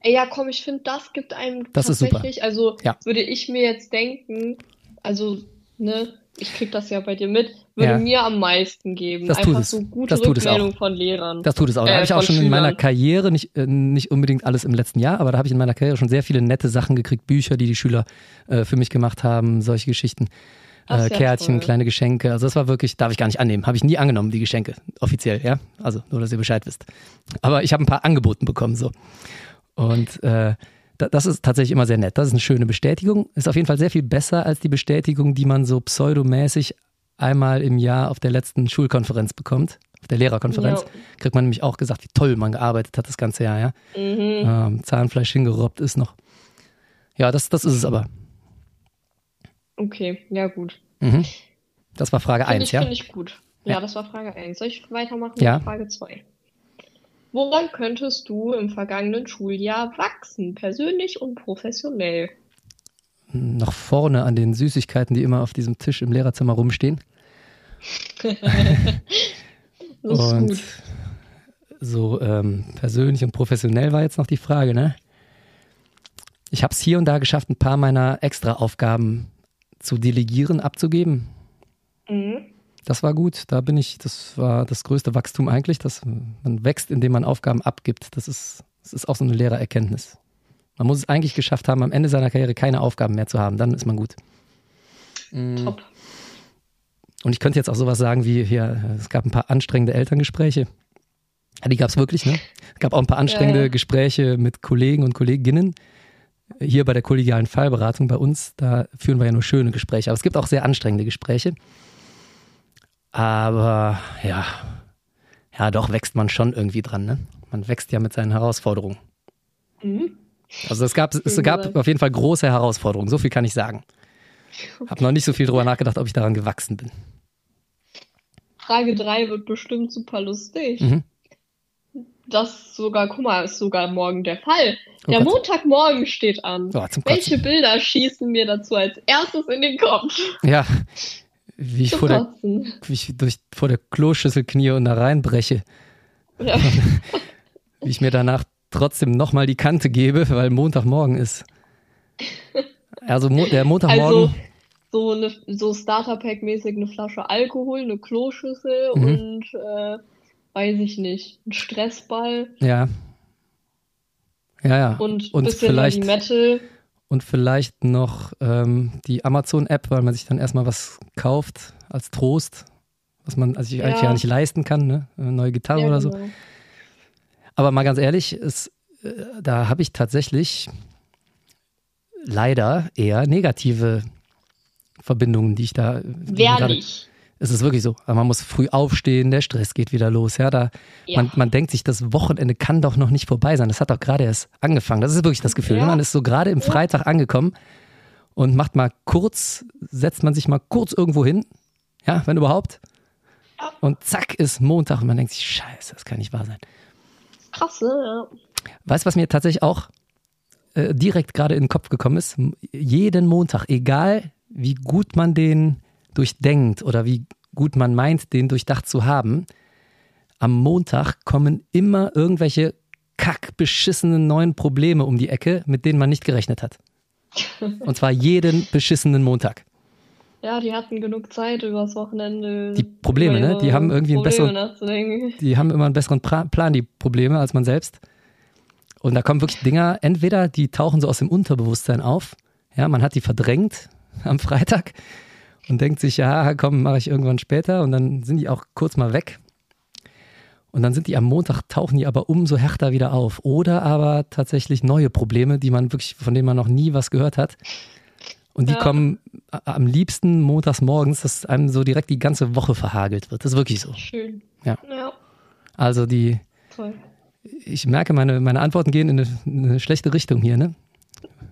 Ja, komm, ich finde, das gibt einem Das tatsächlich, also Ja. würde ich mir jetzt denken, also, ne, ich krieg das ja bei dir mit, würde Ja. mir am meisten geben. Das tut Einfach es. so gute Das tut es auch. Rückmeldung von Lehrern. Das tut es auch. Da Äh, habe ich auch schon in meiner Schülern. Karriere, nicht, äh, nicht unbedingt alles im letzten Jahr, aber da habe ich in meiner Karriere schon sehr viele nette Sachen gekriegt, Bücher, die die Schüler äh, für mich gemacht haben, solche Geschichten. Ach, Äh, Kärtchen, toll. kleine Geschenke. Also das war wirklich, darf ich gar nicht annehmen. Habe ich nie angenommen, die Geschenke, offiziell, ja. Also nur, dass ihr Bescheid wisst. Aber ich habe ein paar angeboten bekommen, so. Und äh, das ist tatsächlich immer sehr nett. Das ist eine schöne Bestätigung. Ist auf jeden Fall sehr viel besser als die Bestätigung, die man so pseudomäßig einmal im Jahr auf der letzten Schulkonferenz bekommt. Auf der Lehrerkonferenz Ja. kriegt man nämlich auch gesagt, wie toll man gearbeitet hat das ganze Jahr, ja. Mhm. Ähm, Zahnfleisch hingerobbt ist noch. Ja, das, das ist es aber. Okay, ja gut. Mhm. Das war Frage Finde 1, ich, ja? finde ich gut. Ja, Ja. das war Frage 1. Soll ich weitermachen Ja. mit Frage 2? Woran könntest du im vergangenen Schuljahr wachsen, persönlich und professionell? Noch vorne an den Süßigkeiten, die immer auf diesem Tisch im Lehrerzimmer rumstehen. <laughs> Das ist und gut. so ähm, persönlich und professionell war jetzt noch die Frage, ne? Ich habe es hier und da geschafft, ein paar meiner Extra-Aufgaben zu delegieren, abzugeben. Mhm. Das war gut. Da bin ich, das war das größte Wachstum eigentlich, dass man wächst, indem man Aufgaben abgibt. Das ist, das ist auch so eine Lehrererkenntnis. Man muss es eigentlich geschafft haben, am Ende seiner Karriere keine Aufgaben mehr zu haben. Dann ist man gut. Mhm. Top. Und ich könnte jetzt auch sowas sagen wie hier, es gab ein paar anstrengende Elterngespräche. Ja, die gab es wirklich, ne? Es gab auch ein paar anstrengende Ja, ja. Gespräche mit Kollegen und Kolleginnen. Hier bei der kollegialen Fallberatung bei uns, da führen wir ja nur schöne Gespräche. Aber es gibt auch sehr anstrengende Gespräche. Aber ja, ja, doch wächst man schon irgendwie dran, ne? Man wächst ja mit seinen Herausforderungen. Mhm. Also es gab, es gab auf jeden Fall große Herausforderungen, so viel kann ich sagen. Hab noch nicht so viel drüber nachgedacht, ob ich daran gewachsen bin. Frage 3 wird bestimmt super lustig. Mhm. das sogar, guck mal, ist sogar morgen der Fall. Oh der Gott. Montagmorgen steht an. Oh, Welche. Bilder schießen mir dazu als erstes in den Kopf? Ja, wie ich, vor der, wie ich durch, vor der Kloschüssel knie und da reinbreche. Ja. <laughs> Wie ich mir danach trotzdem nochmal die Kante gebe, weil Montagmorgen ist. Also Mo der Montagmorgen, Also so eine so Starter-Pack-mäßig eine Flasche Alkohol, eine Kloschüssel Mhm. und äh, weiß ich nicht, ein Stressball ja. Ja, ja. und ein und bisschen vielleicht, Metal. Und vielleicht noch ähm, die Amazon-App, weil man sich dann erstmal was kauft als Trost, was man also sich eigentlich Ja. ja nicht leisten kann, ne? Eine neue Gitarre Ja, oder so. genau. Aber mal ganz ehrlich, es, äh, da habe ich tatsächlich leider eher negative Verbindungen, die ich da. die Es ist wirklich so. Aber man muss früh aufstehen, der Stress geht wieder los. Ja, da, Ja. man, man denkt sich, das Wochenende kann doch noch nicht vorbei sein. Das hat doch gerade erst angefangen. Das ist wirklich das Gefühl. Ja. Man ist so gerade im Freitag angekommen und macht mal kurz, setzt man sich mal kurz irgendwo hin. Ja, wenn überhaupt. Und zack ist Montag und man denkt sich, scheiße, das kann nicht wahr sein. Krass, ne? Ja. Weißt du, was mir tatsächlich auch äh, direkt gerade in den Kopf gekommen ist? Jeden Montag, egal wie gut man den durchdenkt oder wie gut man meint, den durchdacht zu haben, am Montag kommen immer irgendwelche kackbeschissenen neuen Probleme um die Ecke, mit denen man nicht gerechnet hat. <laughs> Und zwar jeden beschissenen Montag. ja, die hatten genug Zeit übers Wochenende. Die Probleme, ne? Die haben irgendwie einen besseren-. Die haben immer einen besseren Plan, die Probleme, als man selbst. Und da kommen wirklich Dinger, entweder die tauchen so aus dem Unterbewusstsein auf, ja, man hat die verdrängt am Freitag und denkt sich, ja, komm, mache ich irgendwann später und dann sind die auch kurz mal weg. Und dann sind die am Montag, tauchen die aber umso härter wieder auf. Oder aber tatsächlich neue Probleme, die man wirklich, von denen man noch nie was gehört hat. Und die Ja. kommen am liebsten montags morgens, dass einem so direkt die ganze Woche verhagelt wird. Das ist wirklich so. Schön. Ja. Ja, Also die, toll. ich merke, meine, meine Antworten gehen in eine, in eine schlechte Richtung hier, ne?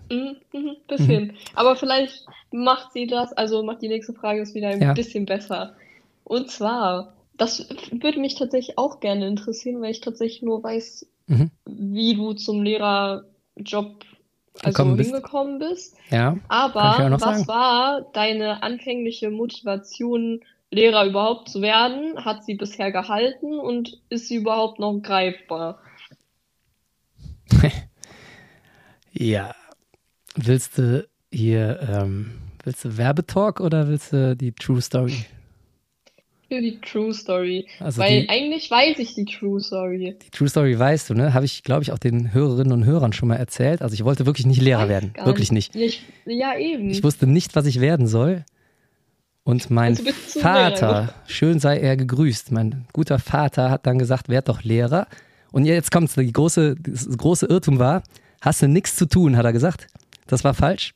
Mhm, mhm, bisschen. Aber vielleicht macht sie das, also macht die nächste Frage ist wieder ein Ja. bisschen besser. Und zwar, das würde mich tatsächlich auch gerne interessieren, weil ich tatsächlich nur weiß, Mhm. wie du zum Lehrerjob also Gekommen bist. hingekommen bist. Ja. Aber ja noch was sagen. war deine anfängliche Motivation, Lehrer überhaupt zu werden? Hat sie bisher gehalten und ist sie überhaupt noch greifbar? <laughs> Ja. Willst du hier, ähm, willst du Werbetalk oder willst du die True Story? Für die True Story. Also Weil die, eigentlich weiß ich die True Story. die True Story weißt du, ne? Habe ich, glaube ich, auch den Hörerinnen und Hörern schon mal erzählt. Also ich wollte wirklich nicht Lehrer Weiß werden. Wirklich nicht. Ja, ich, ja eben. Ich wusste nicht, was ich werden soll. Und mein Also du Lehrer Vater, schön sei er gegrüßt, mein guter Vater hat dann gesagt, werd doch Lehrer. Und jetzt kommt's, die große, das große Irrtum war, hast du nichts zu tun, hat er gesagt. Das war falsch.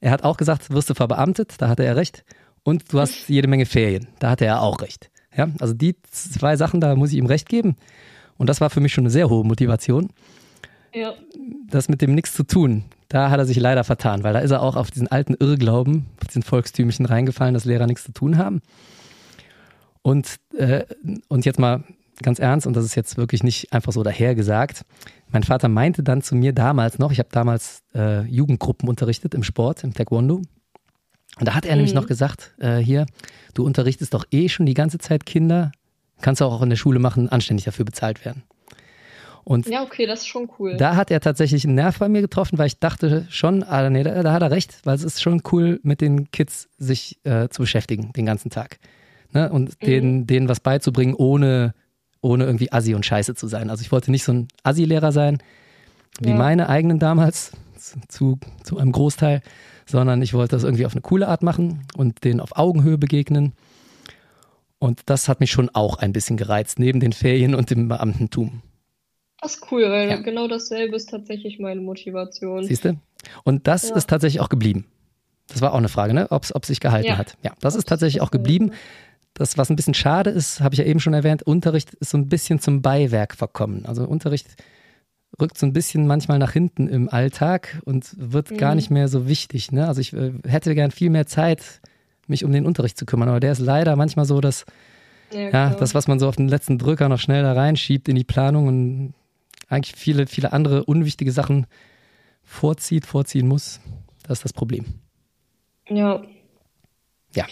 Er hat auch gesagt, wirst du verbeamtet, da hatte er recht. Und du hast jede Menge Ferien, da hatte er auch recht. Ja, also die zwei Sachen, da muss ich ihm recht geben. Und das war für mich schon eine sehr hohe Motivation ja. das mit dem nichts zu tun, da hat er sich leider vertan, weil da ist er auch auf diesen alten Irrglauben, auf diesen Volkstümlichen reingefallen, dass Lehrer nichts zu tun haben. Und, äh, und jetzt mal ganz ernst, und das ist jetzt wirklich nicht einfach so dahergesagt. Mein Vater meinte dann zu mir damals noch, ich habe damals äh, Jugendgruppen unterrichtet im Sport, im Taekwondo. Und da hat er nämlich Mhm. noch gesagt, äh, hier, du unterrichtest doch eh schon die ganze Zeit Kinder, kannst du auch in der Schule machen, anständig dafür bezahlt werden. Und Ja, okay, das ist schon cool. da hat er tatsächlich einen Nerv bei mir getroffen, weil ich dachte schon, ah, nee, da, da hat er recht, weil es ist schon cool, mit den Kids sich äh, zu beschäftigen den ganzen Tag. Ne? Und denen, denen was beizubringen, ohne, ohne irgendwie Assi und Scheiße zu sein. Also ich wollte nicht so ein Assi-Lehrer sein, wie Ja. meine eigenen damals, zu, zu einem Großteil, sondern ich wollte das irgendwie auf eine coole Art machen und denen auf Augenhöhe begegnen. Und das hat mich schon auch ein bisschen gereizt, neben den Ferien und dem Beamtentum. Das ist cool, weil Ja. genau dasselbe ist tatsächlich meine Motivation. Siehst du? Und das Ja. ist tatsächlich auch geblieben. Das war auch eine Frage, ne? ob es sich gehalten Ja. hat. Ja, das Ob's ist tatsächlich auch geblieben. Das, was ein bisschen schade ist, habe ich ja eben schon erwähnt, Unterricht ist so ein bisschen zum Beiwerk verkommen. Also Unterricht rückt so ein bisschen manchmal nach hinten im Alltag und wird gar Mhm. nicht mehr so wichtig. Ne? Also ich äh, hätte gern viel mehr Zeit, mich um den Unterricht zu kümmern, aber der ist leider manchmal so, dass Ja, Ja, das, was man so auf den letzten Drücker noch schnell da reinschiebt in die Planung und eigentlich viele, viele andere unwichtige Sachen vorzieht, vorziehen muss, das ist das Problem. ja. Ja.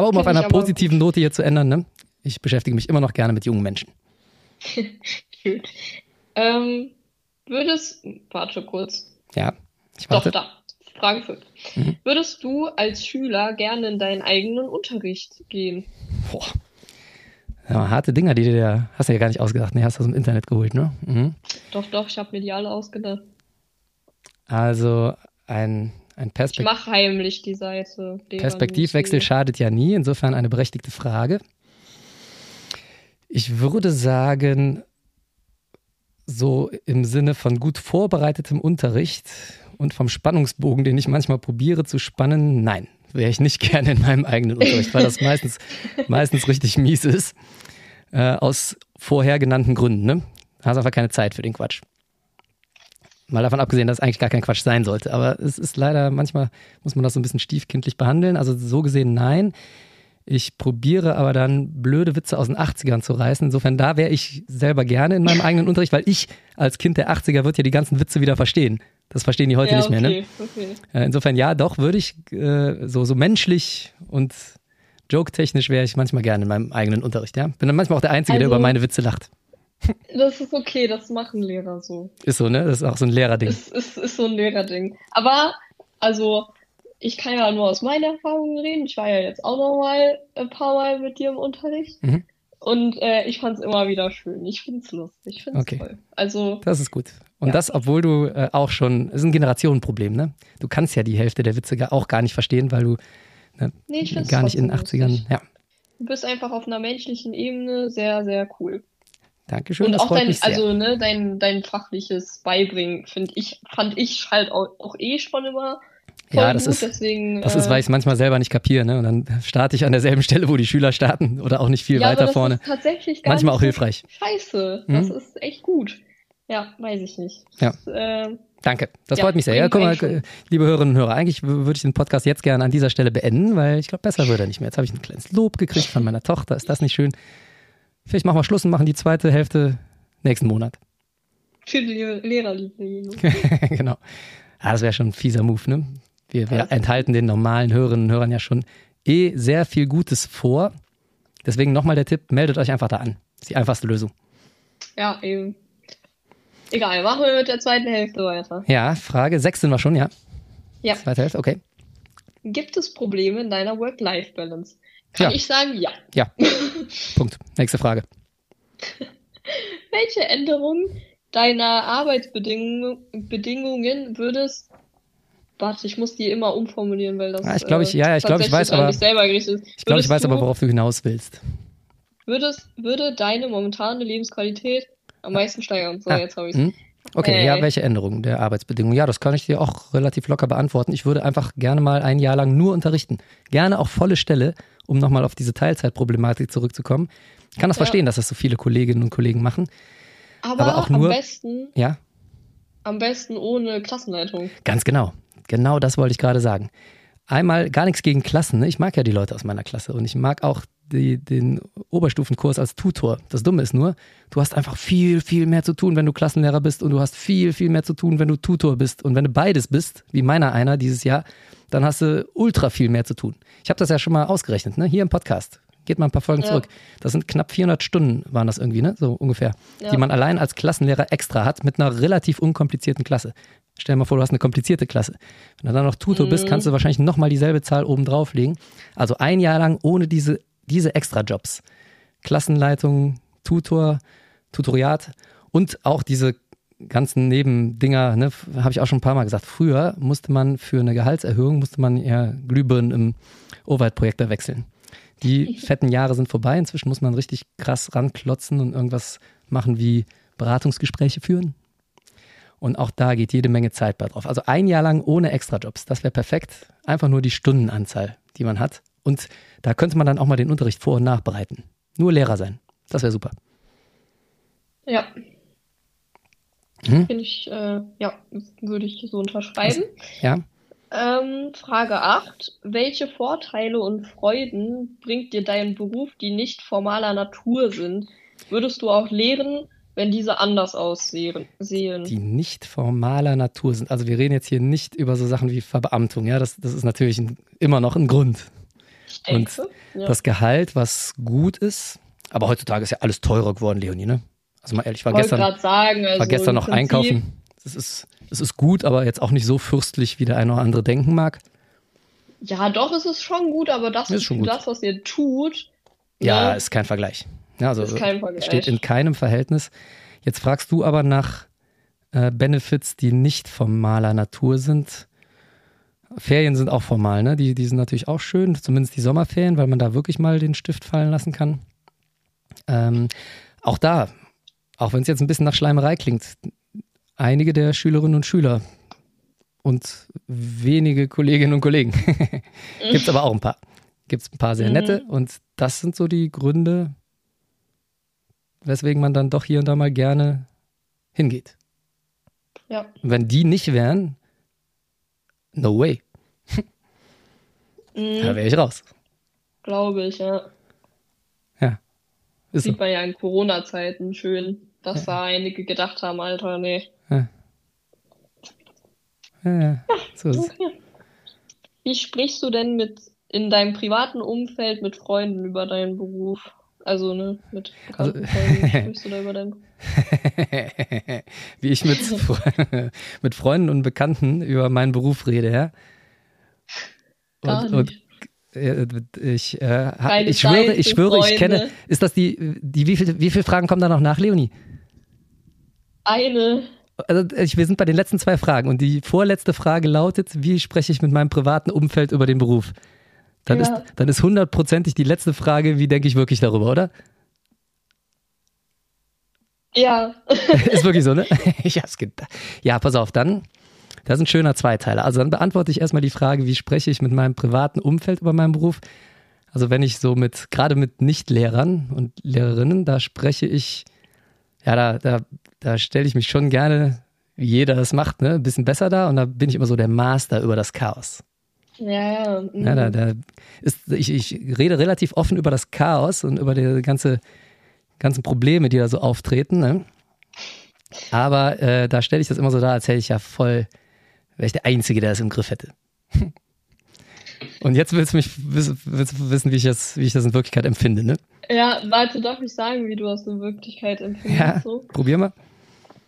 Aber um Find auf einer positiven Note hier zu ändern, ne? ich beschäftige mich immer noch gerne mit jungen Menschen. <laughs> Schön. Ähm, würdest, warte kurz. Ja, ich Doch, warte. da. Frage 5. Mhm. Würdest du als Schüler gerne in deinen eigenen Unterricht gehen? Boah. Ja, harte Dinger, die du dir, hast du ja gar nicht ausgedacht, ne? Hast du aus dem Internet geholt, ne? Mhm. Doch, doch, ich habe mir die alle ausgedacht. Also ein, ein Ich Perspekt mache heimlich die Seite. Perspektivwechsel schadet ja nie, insofern eine berechtigte Frage. Ich würde sagen, so im Sinne von gut vorbereitetem Unterricht und vom Spannungsbogen, den ich manchmal probiere zu spannen, nein, wäre ich nicht <laughs> gerne in meinem eigenen Unterricht, weil das meistens, meistens richtig mies ist. Äh, aus vorher genannten Gründen. Ne? Hast einfach keine Zeit für den Quatsch. Mal davon abgesehen, dass es eigentlich gar kein Quatsch sein sollte. Aber es ist leider, manchmal muss man das so ein bisschen stiefkindlich behandeln. Also so gesehen, nein. Ich probiere aber dann blöde Witze aus den 80ern zu reißen. Insofern, da wäre ich selber gerne in meinem eigenen Unterricht, weil ich als Kind der 80er wird ja die ganzen Witze wieder verstehen. Das verstehen die heute ja, nicht mehr, ne? okay. Äh, Insofern, ja, doch, würde ich äh, so, so menschlich und joke-technisch wäre ich manchmal gerne in meinem eigenen Unterricht, ja. Bin dann manchmal auch der Einzige, der Also- über meine Witze lacht. Das ist okay, das machen Lehrer so. Ist so, ne? Das ist auch so ein Lehrerding. Es ist, ist so ein Lehrerding. Aber, also, ich kann ja nur aus meinen Erfahrungen reden. Ich war ja jetzt auch noch mal ein paar Mal mit dir im Unterricht. Mhm. Und äh, ich fand es immer wieder schön. Ich finde es lustig. Ich finde es Okay. toll. Also, Das ist gut. Und Ja. das, obwohl du äh, auch schon, es ist ein Generationenproblem, ne? Du kannst ja die Hälfte der Witze gar- auch gar nicht verstehen, weil du nee, ich finde es gar nicht in den trotzdem 80ern, lustig. ja. Du bist einfach auf einer menschlichen Ebene sehr, sehr cool. Dankeschön, Und auch dein, also, ne, dein, dein fachliches Beibringen, finde ich, fand ich halt auch, auch eh schon immer voll Ja, das gut. ist- deswegen, das ist, äh, weil ich es manchmal selber nicht kapiere, ne? Und dann starte ich an derselben <laughs> Stelle, wo die Schüler starten oder auch nicht viel ja, aber weiter das vorne. Ist tatsächlich gar Manchmal auch hilfreich. Scheiße. Mhm. Das ist echt gut. Ja, weiß ich nicht. Ja. Das, äh, Danke, das Ja, freut mich sehr. Ja, guck mal, schon. äh, liebe Hörerinnen und Hörer, eigentlich würde ich den Podcast jetzt gerne an dieser Stelle beenden, weil ich glaube, besser wird er nicht mehr. Jetzt habe ich ein kleines Lob gekriegt von meiner Tochter. Ist das nicht schön? Vielleicht machen wir Schluss und machen die zweite Hälfte nächsten Monat. für die Lehrerliebe. <laughs> genau. Ah, das wäre schon ein fieser Move, ne? Wir, wir Ja. enthalten den normalen Hörerinnen und Hörern ja schon eh sehr viel Gutes vor. Deswegen nochmal der Tipp, meldet euch einfach da an. Das ist die einfachste Lösung. Ja, eben. Egal, machen wir mit der zweiten Hälfte weiter. Ja, Frage 6 sind wir schon, ja? Ja. Zweite Hälfte, okay. Gibt es Probleme in deiner Work-Life-Balance? Kann Ja. ich sagen, ja. Ja. <laughs> Punkt. Nächste Frage. <laughs> Welche Änderungen deiner Arbeitsbedingungen Bedingungen würdest. Warte, ich muss die immer umformulieren, weil das. Ah, ich glaub, ich- ja, ja, ich glaub, ich weiß, aber-. Ich glaube, ich weiß aber, worauf du hinaus willst. Würdest, würde deine momentane Lebensqualität am meisten steigern? So, Ah, jetzt habe ich hm? Okay, Äh. ja, welche Änderungen der Arbeitsbedingungen? Ja, das kann ich dir auch relativ locker beantworten. Ich würde einfach gerne mal ein Jahr lang nur unterrichten. Gerne auch volle Stelle, um nochmal auf diese Teilzeitproblematik zurückzukommen. Ich kann das Ja. verstehen, dass das so viele Kolleginnen und Kollegen machen. Aber, aber auch nur- am besten, Ja, am besten ohne Klassenleitung. ganz genau. Genau das wollte ich gerade sagen. Einmal gar nichts gegen Klassen. Ne? Ich mag ja die Leute aus meiner Klasse und ich mag auch die, den Oberstufenkurs als Tutor. Das Dumme ist nur, du hast einfach viel, viel mehr zu tun, wenn du Klassenlehrer bist und du hast viel, viel mehr zu tun, wenn du Tutor bist. Und wenn du beides bist, wie meiner einer dieses Jahr, dann hast du ultra viel mehr zu tun. Ich habe das ja schon mal ausgerechnet, ne? hier im Podcast. Geht mal ein paar Folgen Ja. zurück. Das sind knapp 400 Stunden, waren das irgendwie, ne? so ungefähr, Ja. die man allein als Klassenlehrer extra hat mit einer relativ unkomplizierten Klasse. Stell dir mal vor, du hast eine komplizierte Klasse. Wenn du dann noch Tutor bist, kannst du wahrscheinlich nochmal dieselbe Zahl oben drauflegen. Also ein Jahr lang ohne diese, diese Extrajobs. Klassenleitung, Tutor, Tutoriat und auch diese ganzen Nebendinger, ne, habe ich auch schon ein paar Mal gesagt. Früher musste man für eine Gehaltserhöhung, musste man ja Glühbirnen im Overhead-Projektor wechseln. Die <laughs> fetten Jahre sind vorbei. Inzwischen muss man richtig krass ranklotzen und irgendwas machen wie Beratungsgespräche führen. Und auch da geht jede Menge Zeit bei drauf. Also ein Jahr lang ohne Extrajobs, das wäre perfekt. Einfach nur die Stundenanzahl, die man hat. Und da könnte man dann auch mal den Unterricht vor- und nachbereiten. Nur Lehrer sein. Das wäre super. Ja. Hm? Finde ich, äh, ja, würde ich so unterschreiben. Ja, Ähm, Frage 8. Welche Vorteile und Freuden bringt dir dein Beruf, die nicht formaler Natur sind? Würdest du auch lehren, wenn diese anders aussehen? Die nicht formaler Natur sind. Also wir reden jetzt hier nicht über so Sachen wie Verbeamtung. Ja, das, das ist natürlich ein, immer noch ein Grund. Und ja. das Gehalt, was gut ist, aber heutzutage ist ja alles teurer geworden, Leonie, ne? Also mal ehrlich, ich war gestern, sagen, also war gestern noch Prinzip einkaufen. Es ist es ist gut, aber jetzt auch nicht so fürstlich, wie der eine oder andere denken mag. Ja, doch, es ist schon gut, aber das ist schon das, was ihr tut. Ja, ne? ist kein Vergleich. Ja, also ist kein Vergleich. steht in keinem Verhältnis. Jetzt fragst du aber nach äh, Benefits, die nicht formaler Natur sind. Ferien sind auch formal, ne? Die, die sind natürlich auch schön, zumindest die Sommerferien, weil man da wirklich mal den Stift fallen lassen kann. Ähm, auch da, auch wenn es jetzt ein bisschen nach Schleimerei klingt, einige der Schülerinnen und Schüler und wenige Kolleginnen und Kollegen. <laughs> Gibt es aber auch ein paar. Gibt es ein paar sehr mhm. nette und das sind so die Gründe, weswegen man dann doch hier und da mal gerne hingeht. Ja. Wenn die nicht wären, no way. mhm. Da wäre ich raus. Glaube ich, ja. Ja. Ist Sieht so. man ja in Corona-Zeiten schön, dass ja. da einige gedacht haben, Alter, nee. Ja. Ja, so ist Wie sprichst du denn mit in deinem privaten Umfeld mit Freunden über deinen Beruf? Also, ne, mit also, Freunden sprichst du da über deinen? <laughs> Wie ich mit, <laughs> <laughs> mit Freunden und Bekannten über meinen Beruf rede, ja? Und, und ich, äh, ich schwöre, ich schwöre, ich kenne. Ist das die, die wie, viel, wie viele Fragen kommen da noch nach, Leonie? Eine also wir sind bei den letzten zwei Fragen und die vorletzte Frage lautet, wie spreche ich mit meinem privaten Umfeld über den Beruf? Dann, ja. ist, dann ist hundertprozentig die letzte Frage, wie denke ich wirklich darüber, oder? Ja. <laughs> ist wirklich so, ne? ich hab's gedacht. Ja, pass auf, dann, das ist ein schöner Zweiteiler. Also dann beantworte ich erstmal die Frage, wie spreche ich mit meinem privaten Umfeld über meinen Beruf? Also wenn ich so mit, gerade mit Nichtlehrern und Lehrerinnen, da spreche ich, ja, da, da da stelle ich mich schon gerne, wie jeder das macht, ne, ein bisschen besser da und da bin ich immer so der Master über das Chaos. Ja, ja. Mhm. ja da, da ist, ich, ich rede relativ offen über das Chaos und über die ganze, ganzen Probleme, die da so auftreten. Ne? Aber äh, da stelle ich das immer so dar, als hätte ich ja voll, wäre ich der Einzige, der es im Griff hätte. <laughs> Und jetzt willst du mich willst du wissen, wie ich, das, wie ich das in Wirklichkeit empfinde, ne? Ja, warte, darf ich sagen, wie du das in Wirklichkeit empfindest? Ja, so? probier mal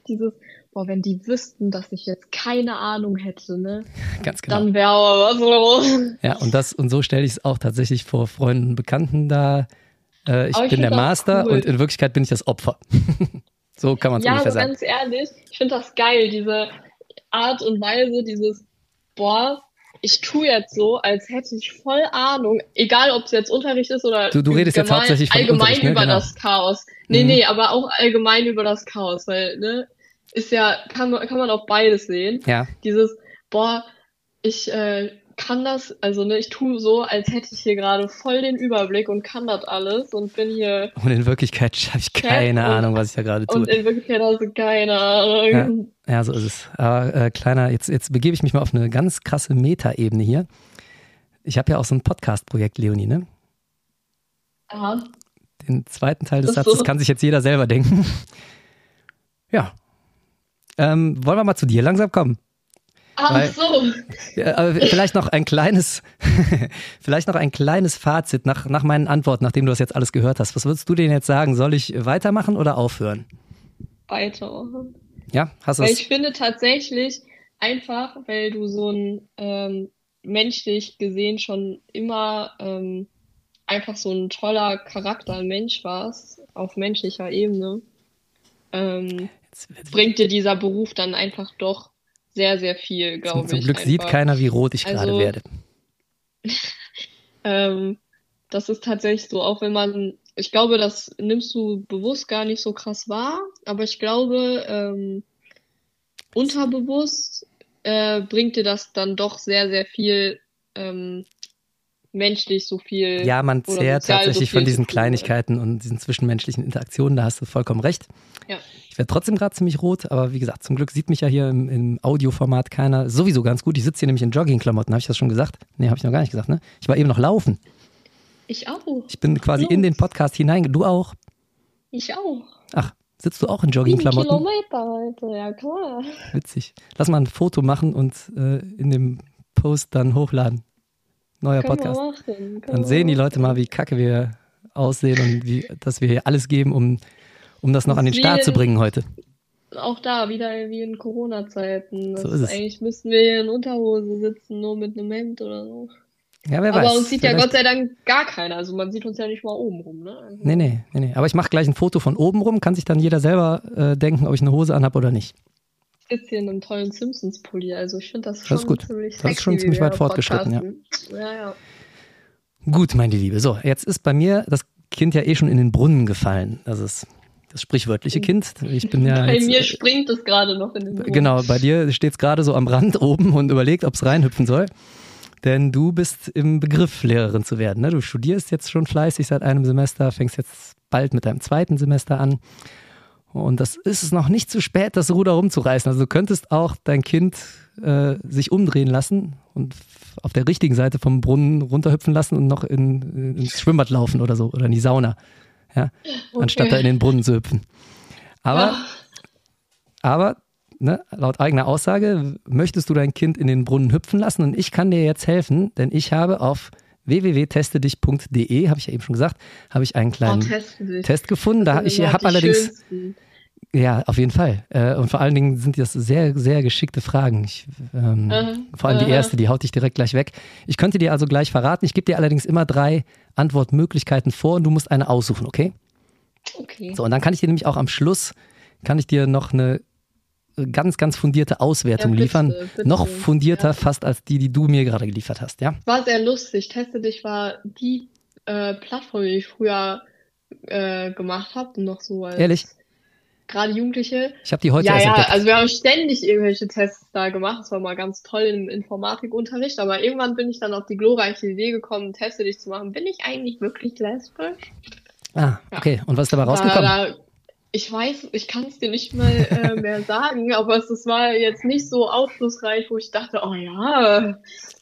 dieses, boah, wenn die wüssten, dass ich jetzt keine Ahnung hätte, ne? <laughs> Ganz genau. Dann wäre aber was los. Ja, und das, und so stelle ich es auch tatsächlich vor Freunden und Bekannten da. Äh, ich, ich bin der Master cool. und in Wirklichkeit bin ich das Opfer. <laughs> so kann man es ja, ungefähr sagen. Ja, ganz ehrlich, ich finde das geil, diese Art und Weise, dieses, boah, ich tue jetzt so, als hätte ich voll Ahnung, egal ob es jetzt Unterricht ist oder du, du redest jetzt hauptsächlich von allgemein ne? über genau. das Chaos. Nee, mhm. nee, aber auch allgemein über das Chaos, weil, ne, ist ja, kann man, kann man auch beides sehen. Ja. Dieses, boah, ich äh, kann das, also ne, ich tue so, als hätte ich hier gerade voll den Überblick und kann das alles und bin hier. Und in Wirklichkeit habe ich keine Ahnung, was ich da gerade tue. Und in Wirklichkeit hast du keine Ahnung. Ja, ja so ist es. Aber äh, kleiner, jetzt, jetzt begebe ich mich mal auf eine ganz krasse Meta-Ebene hier. Ich habe ja auch so ein Podcast-Projekt, Leonie, ne? Ja. Den zweiten Teil des Satzes so. kann sich jetzt jeder selber denken. Ja. Ähm, wollen wir mal zu dir langsam kommen? Ach Weil, so. Ja, vielleicht noch ein kleines, <laughs> vielleicht noch ein kleines Fazit nach, nach meinen Antworten, nachdem du das jetzt alles gehört hast. Was würdest du denen jetzt sagen? Soll ich weitermachen oder aufhören? Weitermachen. Ja, hast du Weil ich finde tatsächlich einfach, weil du so ein ähm, menschlich gesehen schon immer ähm, einfach so ein toller Charakter, Mensch warst, auf menschlicher Ebene, ähm, bringt dir dieser Beruf dann einfach doch sehr, sehr viel, glaube ich. Zum Glück einfach. sieht keiner, wie rot ich also, gerade werde. <laughs> ähm, das ist tatsächlich so, auch wenn man, ich glaube, das nimmst du bewusst gar nicht so krass wahr, aber ich glaube, ähm, unterbewusst äh, bringt dir das dann doch sehr, sehr viel ähm, menschlich so viel. Ja, man zehrt so tatsächlich viel von diesen. Kleinigkeiten und diesen zwischenmenschlichen Interaktionen, da hast du vollkommen recht. Ja. Ich werde trotzdem gerade ziemlich rot, aber wie gesagt, zum Glück sieht mich ja hier im, im Audioformat keiner. Sowieso ganz gut. Ich sitze hier nämlich in Joggingklamotten, habe ich das schon gesagt? Nee, habe ich noch gar nicht gesagt, ne? Ich war eben noch laufen. Ich auch. Ich bin quasi Los. in den Podcast hinein. Du auch? Ich auch. Ach, sitzt du auch in Joggingklamotten? Kilometer heute, ja klar. Witzig. Lass mal ein Foto machen und äh, in dem Post dann hochladen. Neuer Können Podcast. machen. Dann sehen die Leute mal, wie kacke wir aussehen und wie, dass wir hier alles geben, um, um das noch an den Start zu bringen heute. Auch da, wieder wie in Corona-Zeiten. So Das ist es. Eigentlich müssten wir hier in Unterhose sitzen, nur mit einem Hemd oder so. Ja, wer Aber weiß. uns sieht ja Vielleicht- Gott sei Dank gar keiner. Also man sieht uns ja nicht mal oben rum, ne? Also, Nee, nee, nee, nee. Aber ich mache gleich ein Foto von oben rum, kann sich dann jeder selber äh, denken, ob ich eine Hose anhab oder nicht. Hier in einem tollen Simpsons-Pulli. Also ich finde das Das schon ist gut. ziemlich Das ist schon ziemlich weit fortgeschritten, ja. Ja, ja. Gut, meine Liebe. So, jetzt ist bei mir das Kind ja eh schon in den Brunnen gefallen. Das ist das sprichwörtliche Kind. Ich bin ja <laughs> Bei jetzt, mir äh, springt es gerade noch in den Boden. Genau, bei dir steht es gerade so am Rand oben und überlegt, ob es reinhüpfen soll. Denn du bist im Begriff, Lehrerin zu werden. Ne? Du studierst jetzt schon fleißig seit einem Semester, fängst jetzt bald mit deinem zweiten Semester an. Und das ist es noch nicht zu spät, das Ruder rumzureißen. Also du könntest auch dein Kind äh, sich umdrehen lassen und auf der richtigen Seite vom Brunnen runterhüpfen lassen und noch in, ins Schwimmbad laufen oder so oder in die Sauna. Ja? Anstatt da in den Brunnen zu hüpfen. Aber Ja. aber ne, laut eigener Aussage möchtest du dein Kind in den Brunnen hüpfen lassen und ich kann dir jetzt helfen, denn ich habe auf www.testedich.de, habe ich ja eben schon gesagt, habe ich einen Oh, kleinen dich. Test gefunden. Da ich habe allerdings schönsten. ja auf jeden Fall äh, und vor allen Dingen sind das sehr sehr geschickte Fragen. Ich, ähm, Aha, vor allem die erste, die haut dich direkt gleich weg. Ich könnte dir also gleich verraten. Ich gebe dir allerdings immer drei Antwortmöglichkeiten vor und du musst eine aussuchen, okay? Okay. So, und dann kann ich dir nämlich auch am Schluss, kann ich dir noch eine ganz, ganz fundierte Auswertung Ja, bitte, liefern. bitte. Noch fundierter Ja. fast als die, die du mir gerade geliefert hast, ja? War sehr lustig. Teste dich war die äh, Plattform, die ich früher äh, gemacht habe, noch so als Ehrlich? gerade Jugendliche. Ich habe die heute ja, erst ja, entdeckt. also wir haben ständig irgendwelche Tests da gemacht. Das war mal ganz toll im Informatikunterricht, aber irgendwann bin ich dann auf die glorreiche Idee gekommen, Teste dich zu machen. Bin ich eigentlich wirklich lesbisch? ah, okay. Und was ist dabei Da, rausgekommen? da, ich weiß, ich kann es dir nicht mal äh, mehr <laughs> sagen, aber es, es war jetzt nicht so aufschlussreich, wo ich dachte, oh ja,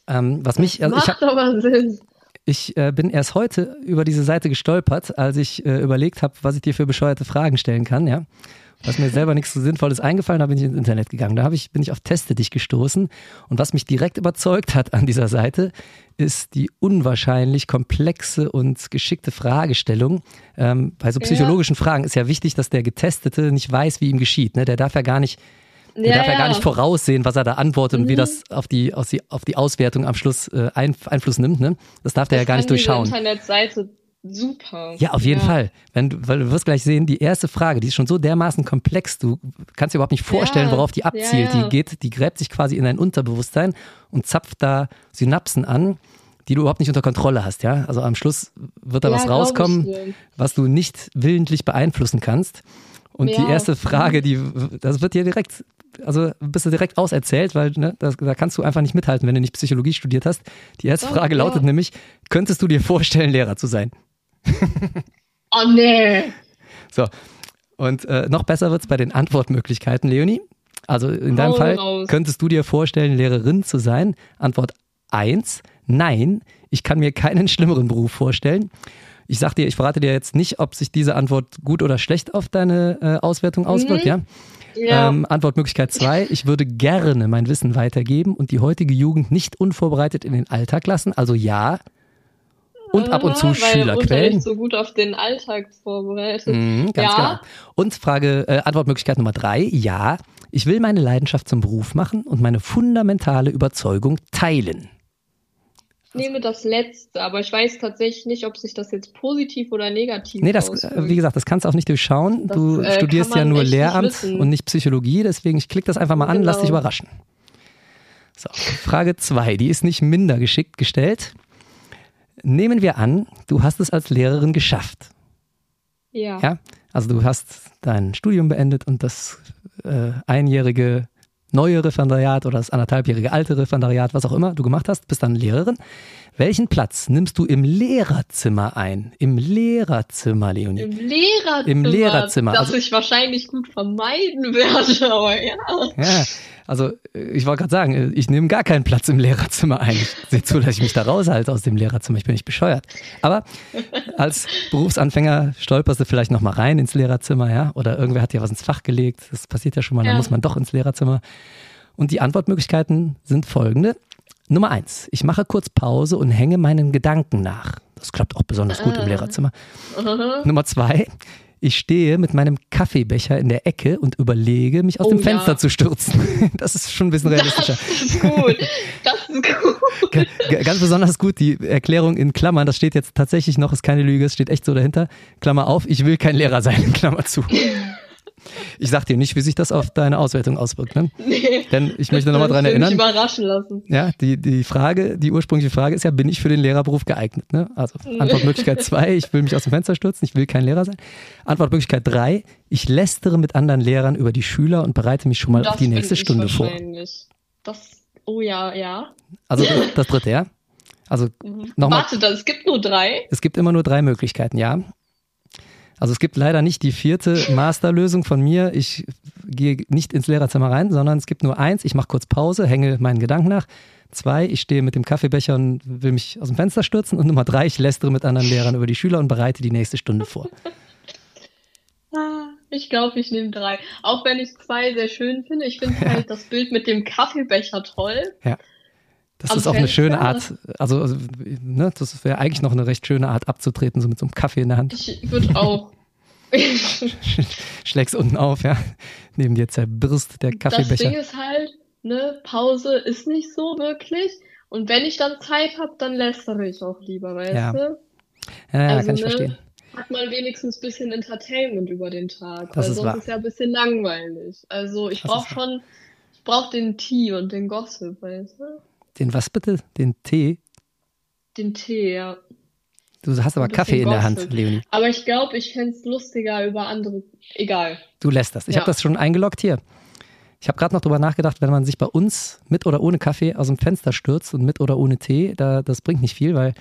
Ähm, was mich, also ich, macht hab, aber Sinn. ich äh, bin erst heute über diese Seite gestolpert, als ich äh, überlegt habe, was ich dir für bescheuerte Fragen stellen kann, ja. Was mir selber nichts so Sinnvolles eingefallen, da bin ich ins Internet gegangen. Da ich, bin ich auf Teste dich gestoßen. Und was mich direkt überzeugt hat an dieser Seite, ist die unwahrscheinlich komplexe und geschickte Fragestellung. Ähm, bei so Ja. psychologischen Fragen ist ja wichtig, dass der Getestete nicht weiß, wie ihm geschieht. Ne? Der darf ja gar nicht, der darf ja gar nicht voraussehen, was er da antwortet und wie Mhm. das auf die, auf die, auf die Auswertung am Schluss äh, ein, Einfluss nimmt. Ne? Das darf der ja gar nicht durchschauen. Internetseite super. Ja, auf jeden Fall. Wenn du, weil du wirst gleich sehen, die erste Frage, die ist schon so dermaßen komplex, du kannst dir überhaupt nicht vorstellen, Ja, worauf die abzielt. ja, ja. Die geht, die gräbt sich quasi in dein Unterbewusstsein und zapft da Synapsen an, die du überhaupt nicht unter Kontrolle hast, ja? Also am Schluss wird da Ja, was rauskommen, was du nicht willentlich beeinflussen kannst. Und die Ja. erste Frage, die, das wird dir direkt, also bist du direkt auserzählt, weil ne, das, da kannst du einfach nicht mithalten, wenn du nicht Psychologie studiert hast. Die erste Oh, Frage ja. lautet nämlich, könntest du dir vorstellen, Lehrer zu sein? <laughs> Oh nee. So. Und äh, noch besser wird's bei den Antwortmöglichkeiten, Leonie. Also in deinem Hau Fall, raus. könntest du dir vorstellen, Lehrerin zu sein? Antwort 1, nein, ich kann mir keinen schlimmeren Beruf vorstellen. Ich sag dir, ich verrate dir jetzt nicht, ob sich diese Antwort gut oder schlecht auf deine äh, Auswertung auswirkt, Mhm. ja? Ja. Ähm, Antwortmöglichkeit 2, ich würde gerne mein Wissen weitergeben und die heutige Jugend nicht unvorbereitet in den Alltag lassen, also ja. Und ab und zu weil Schülerquellen. Unterricht so gut auf den Alltag vorbereitet. Mhm, ganz Ja. genau. Und Frage, äh, Antwortmöglichkeit Nummer drei, ja, ich will meine Leidenschaft zum Beruf machen und meine fundamentale Überzeugung teilen. Ich nehme das letzte, aber ich weiß tatsächlich nicht, ob sich das jetzt positiv oder negativ Nee, das, äh, wie gesagt, das kannst du auch nicht durchschauen. Das, du äh, studierst ja nur nicht Lehramt wissen. und nicht Psychologie, deswegen ich klick das einfach mal an, lass dich Genau. überraschen. So, Frage zwei, die ist nicht minder geschickt gestellt. Nehmen wir an, du hast es als Lehrerin geschafft. Ja. Ja, also du hast dein Studium beendet und das äh, einjährige neue Referendariat oder das anderthalbjährige alte Referendariat, was auch immer du gemacht hast, bist dann Lehrerin. Welchen Platz nimmst du im Lehrerzimmer ein? Im Lehrerzimmer, Leonie. Im Lehrerzimmer. Im Lehrerzimmer. Das Also- ich wahrscheinlich gut vermeiden werde, <laughs> aber ja. Ja, also äh, ich wollte gerade sagen, äh, ich nehme gar keinen Platz im Lehrerzimmer ein. Ich sehe zu, dass ich mich da raushalte aus dem Lehrerzimmer. Ich bin nicht bescheuert. Aber als Berufsanfänger stolperst du vielleicht noch mal rein ins Lehrerzimmer, ja? Oder irgendwer hat dir was ins Fach gelegt. Das passiert ja schon mal, dann Ja. muss man doch ins Lehrerzimmer. Und die Antwortmöglichkeiten sind folgende. Nummer eins, ich mache kurz Pause und hänge meinen Gedanken nach. Das klappt auch besonders gut im Ah. Lehrerzimmer. Aha. Nummer zwei, ich stehe mit meinem Kaffeebecher in der Ecke und überlege, mich aus Oh dem ja. Fenster zu stürzen. <laughs> Das ist schon ein bisschen realistischer. Das ist gut. Das ist gut. Ganz besonders gut die Erklärung in Klammern, das steht jetzt tatsächlich noch, ist keine Lüge, es steht echt so dahinter. Klammer auf, ich will kein Lehrer sein, <laughs> Klammer zu. <laughs> Ich sag dir nicht, wie sich das auf deine Auswertung auswirkt, ne? Nee. Denn ich möchte nochmal dran will mich erinnern. überraschen lassen. Ja, die, die Frage, die ursprüngliche Frage ist ja, bin ich für den Lehrerberuf geeignet? Ne? Also Antwortmöglichkeit <laughs> zwei, ich will mich aus dem Fenster stürzen, ich will kein Lehrer sein. Antwortmöglichkeit drei, ich lästere mit anderen Lehrern über die Schüler und bereite mich schon mal auf Das die bin nächste Stunde vor. wahrscheinlich. Das, oh ja, ja. Also das, <laughs> dritte, ja? Also Mhm. Nochmal. Warte, das, es gibt nur drei. es gibt immer nur drei Möglichkeiten, ja. Also es gibt leider nicht die vierte Masterlösung von mir. Ich gehe nicht ins Lehrerzimmer rein, sondern es gibt nur eins. Ich mache kurz Pause, hänge meinen Gedanken nach. Zwei, ich stehe mit dem Kaffeebecher und will mich aus dem Fenster stürzen. Und Nummer drei, ich lästere mit anderen Lehrern über die Schüler und bereite die nächste Stunde vor. <laughs> Ah, Ich glaube, ich nehme drei. Auch wenn ich zwei sehr schön finde. Ich finde <laughs> halt das Bild mit dem Kaffeebecher toll. Das ist auch eine schöne Art, also, also ne, das wäre eigentlich noch eine recht schöne Art abzutreten, so mit so einem Kaffee in der Hand. Ich würde auch. <laughs> Schlägst unten auf, ja. Neben dir zerbirst der Das Ding Kaffeebecher. ist halt, ne, Pause ist nicht so wirklich. Und wenn ich dann Zeit habe, dann lästere ich auch lieber, weißt Ja. du? Ja, ja, also, kann ich ne, verstehen. Hat man wenigstens ein bisschen Entertainment über den Tag. Das weil ist sonst wahr. ist ja ein bisschen langweilig. Also ich brauche schon, ich brauche den Tee und den Gossip, weißt du? Den was bitte? Den Tee? Den Tee, ja. Du hast aber Kaffee in der Hand. Leonie. Aber ich glaube, ich fände es lustiger über andere. Egal. Du lässt das. Ich Ja. habe das schon eingeloggt hier. Ich habe gerade noch drüber nachgedacht, wenn man sich bei uns mit oder ohne Kaffee aus dem Fenster stürzt und mit oder ohne Tee, da, das bringt nicht viel, weil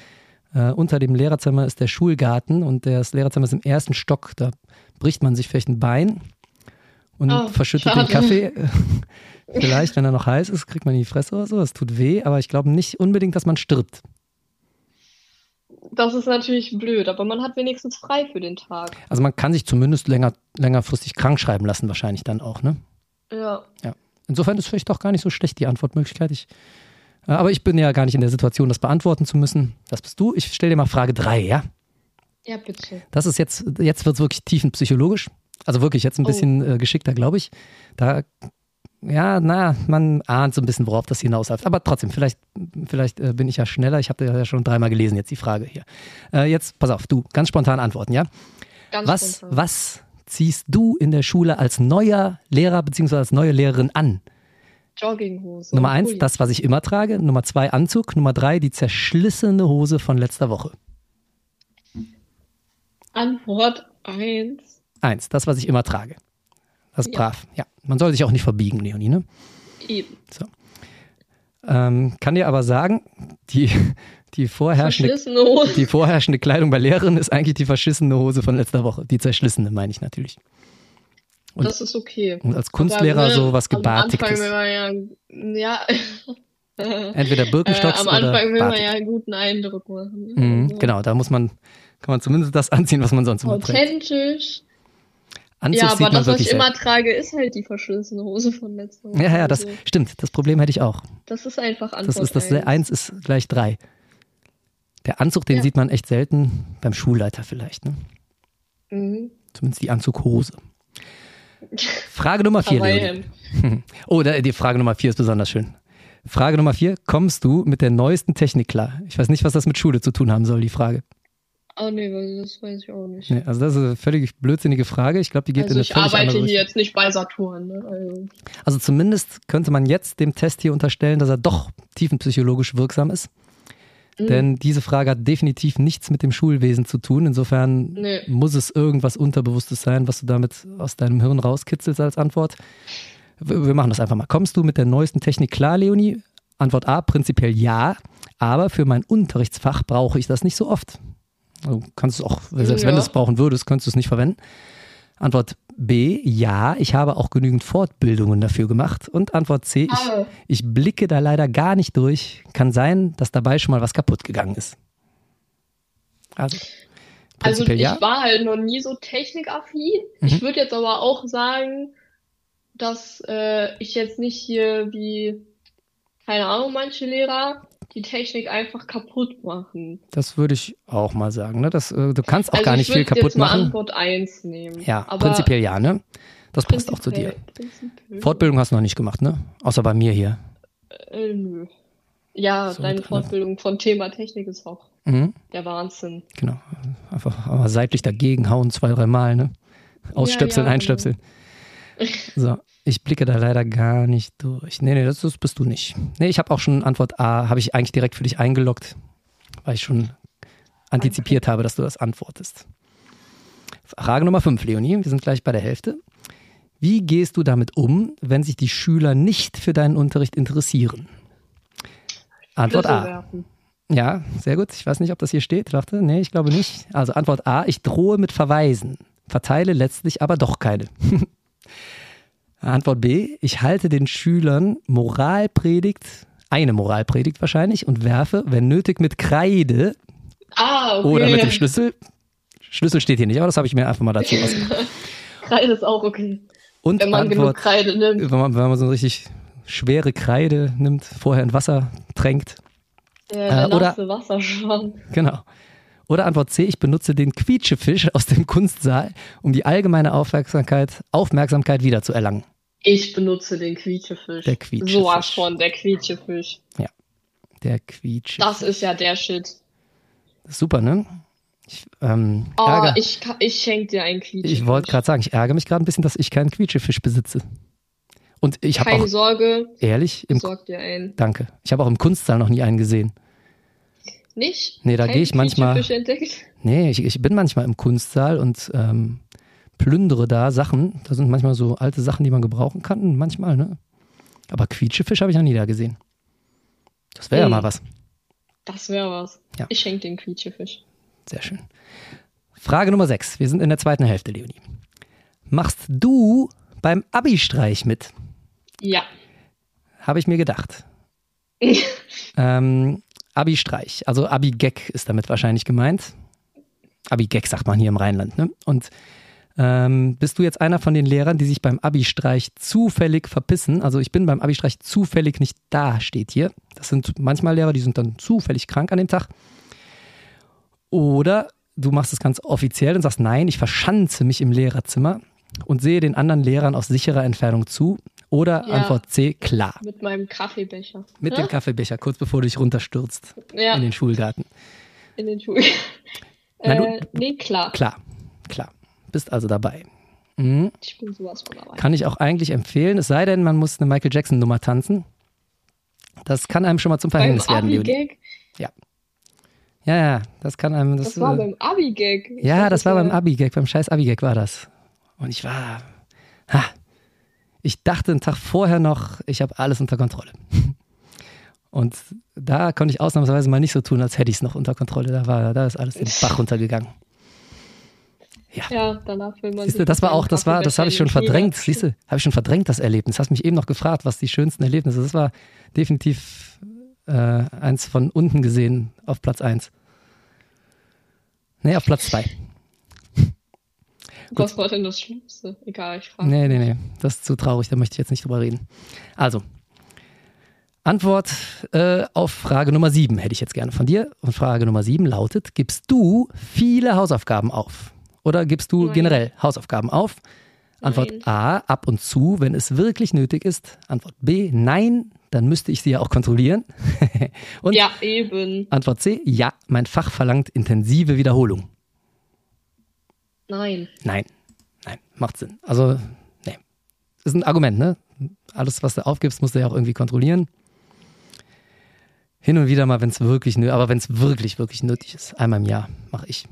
äh, unter dem Lehrerzimmer ist der Schulgarten und das Lehrerzimmer ist im ersten Stock. Da bricht man sich vielleicht ein Bein und Oh, verschüttet schade. den Kaffee. <laughs> <laughs> vielleicht, wenn er noch heiß ist, kriegt man in die Fresse oder so. Das tut weh, aber ich glaube nicht unbedingt, dass man stirbt. Das ist natürlich blöd, aber man hat wenigstens frei für den Tag. Also man kann sich zumindest länger, längerfristig krank schreiben lassen, wahrscheinlich dann auch, ne? Ja. Insofern ist vielleicht doch gar nicht so schlecht die Antwortmöglichkeit. Ich, äh, aber ich bin ja gar nicht in der Situation, das beantworten zu müssen. Das bist du. Ich stelle dir mal Frage drei, ja? Ja, bitte. Das ist jetzt, jetzt wird es wirklich tiefenpsychologisch. Also wirklich jetzt ein Oh. bisschen äh, geschickter, glaube ich. Da, ja, na, man ahnt so ein bisschen, worauf das hinausläuft. Aber trotzdem, vielleicht, vielleicht äh, bin ich ja schneller. Ich habe ja schon dreimal gelesen, jetzt die Frage hier. Äh, jetzt, pass auf, du, ganz spontan antworten, ja? Ganz Was, spontan. was ziehst du in der Schule als neuer Lehrer bzw. als neue Lehrerin an? Jogginghose. Nummer eins, das, was ich immer trage. Nummer zwei, Anzug. Nummer drei, die zerschlissene Hose von letzter Woche. Antwort eins. Eins, das, was ich immer trage. Das ist Ja. brav. Ja, man soll sich auch nicht verbiegen, Leonie. Ne? Eben. Ähm, kann dir aber sagen, die, die, vorherrschende, die vorherrschende Kleidung bei Lehrerinnen ist eigentlich die verschissene Hose von letzter Woche. Die zerschlissene, meine ich natürlich. und- das ist okay. Und als Kunstlehrer ne, so was Am Anfang Gebartigtes. will man ja, ja. Entweder äh, Birkenstocks am oder Anfang will man Batik. ja einen guten Eindruck machen. ne? Mhm, Also, genau, da muss man, kann man zumindest das anziehen, was man sonst immer trägt. Authentisch. Anzug Ja, sieht aber man das, was ich immer trage, ist halt die verschlissene Hose von letzter Woche. Ja, ja, das Also, stimmt. Das Problem hätte ich auch. das ist einfach Antwort Das ist das eins. eins ist gleich drei. Der Anzug, den Ja. sieht man echt selten beim Schulleiter vielleicht. Ne? Mhm. Zumindest die Anzughose. <laughs> Frage Nummer vier, Leonie. <laughs> Oh, die Frage Nummer vier ist besonders schön. Frage Nummer vier, kommst du mit der neuesten Technik klar? Ich weiß nicht, was das mit Schule zu tun haben soll, die Frage. Oh nee, das weiß ich auch nicht. Nee, also das ist eine völlig blödsinnige Frage. Ich glaube, die geht also in eine ich arbeite hier jetzt nicht bei Saturn. Ne? Also, Also zumindest könnte man jetzt dem Test hier unterstellen, dass er doch tiefenpsychologisch wirksam ist. Mhm. Denn diese Frage hat definitiv nichts mit dem Schulwesen zu tun. Insofern Nee. muss es irgendwas Unterbewusstes sein, was du damit aus deinem Hirn rauskitzelst als Antwort. Wir machen das einfach mal. Kommst du mit der neuesten Technik klar, Leonie? Antwort A, prinzipiell ja. aber für mein Unterrichtsfach brauche ich das nicht so oft. Du kannst es auch, selbst wenn Ja. du es brauchen würdest, könntest du es nicht verwenden. Antwort B, ja, ich habe auch genügend Fortbildungen dafür gemacht. Und Antwort C, ich, ich blicke da leider gar nicht durch. Kann sein, dass dabei schon mal was kaputt gegangen ist. Also, Also ich ja. war halt noch nie so technikaffin. Mhm. Ich würde jetzt aber auch sagen, dass äh, ich jetzt nicht hier wie, keine Ahnung, manche Lehrer die Technik einfach kaputt machen. Das würde ich auch mal sagen. Ne? Das, äh, du kannst auch also gar ich nicht viel kaputt jetzt mal machen. Antwort 1 nehmen. Ja, aber prinzipiell ja, ne? Das passt auch zu dir. prinzipiell- Fortbildung hast du noch nicht gemacht, ne? Außer bei mir hier. Äh, nö. Ja, So, deine dann- Fortbildung von Thema Technik ist auch Mhm, der Wahnsinn. genau. Einfach seitlich dagegen hauen, zwei, drei Mal, ne? Ausstöpseln, ja, genau. einstöpseln. So, ich blicke da leider gar nicht durch. Nee, nee, das, das bist du nicht. Nee, ich habe auch schon Antwort A, habe ich eigentlich direkt für dich eingeloggt, weil ich schon antizipiert habe, dass du das antwortest. Frage Nummer 5, Leonie, wir sind gleich bei der Hälfte. Wie gehst du damit um, wenn sich die Schüler nicht für deinen Unterricht interessieren? Antwort Schlüssel A. werfen. Ja, sehr gut. Ich weiß nicht, ob das hier steht. Warte, nee, ich glaube nicht. Also Antwort A, ich drohe mit Verweisen, verteile letztlich aber doch keine. <laughs> Antwort B, ich halte den Schülern Moralpredigt, eine Moralpredigt wahrscheinlich, und werfe, wenn nötig, mit Kreide Ah, okay. oder mit dem Schlüssel. Schlüssel steht hier nicht, aber das habe ich mir einfach mal dazu <laughs> ausgedacht. Kreide ist auch okay. Und Wenn man genug Antwort, Kreide nimmt. wenn man, wenn man so eine richtig schwere Kreide nimmt, vorher in Wasser tränkt, Der, Äh, der oder- nasse Wasserschwamm. Genau. Oder Antwort C, ich benutze den Quietschefisch aus dem Kunstsaal, um die allgemeine Aufmerksamkeit, Aufmerksamkeit wiederzuerlangen. Ich benutze den Quietschefisch. Der Quietschefisch. Sowas von, der Quietschefisch. Der Quietschefisch. Das ist ja der Shit. Super, ne? Ich, ähm, Oh, ärger, ich, ich schenk dir einen Quietschefisch. ich wollte gerade sagen, ich ärgere mich gerade ein bisschen, dass ich keinen Quietschefisch besitze. Und ich habe Keine auch, Sorge, ehrlich, im, sorg dir einen. danke, ich habe auch im Kunstsaal noch nie einen gesehen. Nicht? Nee, da gehe ich manchmal- entdeckt? Nee, ich, ich bin manchmal im Kunstsaal und ähm, plündere da Sachen. Da sind manchmal so alte Sachen, die man gebrauchen kann, manchmal, ne? Aber Quietschefisch habe ich noch nie da gesehen. Das wäre ja mal was. Das wäre was. Ja. Ich schenk den Quietschefisch. Sehr schön. Frage Nummer 6. Wir sind in der zweiten Hälfte, Leonie. Machst du beim Abi-Streich mit? Ja. Habe ich mir gedacht. <laughs> ähm, Abi-Streich, also Abi-Gag ist damit wahrscheinlich gemeint. Abi-Gag sagt man hier im Rheinland. Ne? Und ähm, bist du jetzt einer von den Lehrern, die sich beim Abi-Streich zufällig verpissen? Also ich bin beim Abi-Streich zufällig nicht da, steht hier. Das sind manchmal Lehrer, die sind dann zufällig krank an dem Tag. Oder du machst es ganz offiziell und sagst, nein, ich verschanze mich im Lehrerzimmer und sehe den anderen Lehrern aus sicherer Entfernung zu. Oder Ja. Antwort C, klar. Mit meinem Kaffeebecher. Mit Ja? dem Kaffeebecher, kurz bevor du dich runterstürzt Ja, in den Schulgarten. in den <laughs> du- äh, nee, klar. Klar, klar. Bist also dabei. Mhm. Ich bin sowas von dabei. Kann ich auch eigentlich empfehlen, es sei denn, man muss eine Michael Jackson-Nummer tanzen. Das kann einem schon mal zum Beim Verhängnis werden, Leonie. Abi-Gag? Ja, ja, das kann einem. Das, Das war äh, beim Abi-Gag. Ja, dachte, das war beim Abi-Gag, beim scheiß Abi-Gag war das. Und ich war. Ha, ich dachte einen Tag vorher noch, ich habe alles unter Kontrolle. <laughs> Und da konnte ich ausnahmsweise mal nicht so tun, als hätte ich es noch unter Kontrolle. Da, war, da ist alles den Bach runtergegangen. Ja, danach will man. Siehst du, das war auch, das war, das habe ich schon verdrängt. Siehst du, habe ich schon verdrängt, das Erlebnis. Hast mich eben noch gefragt, was die schönsten Erlebnisse. Das war definitiv äh, eins von unten gesehen auf Platz eins. Nee, auf Platz zwei. Was war denn das Schlimmste? Egal, ich frage. Nee, nee, nee. Das ist zu traurig, da möchte ich jetzt nicht drüber reden. Also, Antwort äh, auf Frage Nummer sieben hätte ich jetzt gerne von dir. Und Frage Nummer sieben lautet: Gibst du viele Hausaufgaben auf? Oder gibst du Nein. generell Hausaufgaben auf? Antwort Nein. A, ab und zu, wenn es wirklich nötig ist. Antwort B, nein, dann müsste ich sie ja auch kontrollieren. <laughs> und Ja, eben. Antwort C, ja, mein Fach verlangt intensive Wiederholung. Nein. Nein, nein, macht Sinn. Also, nee. Ist ein Argument, ne? Alles, was du aufgibst, musst du ja auch irgendwie kontrollieren. Hin und wieder mal, wenn es wirklich nötig aber wenn es wirklich, wirklich nötig ist, einmal im Jahr mache ich.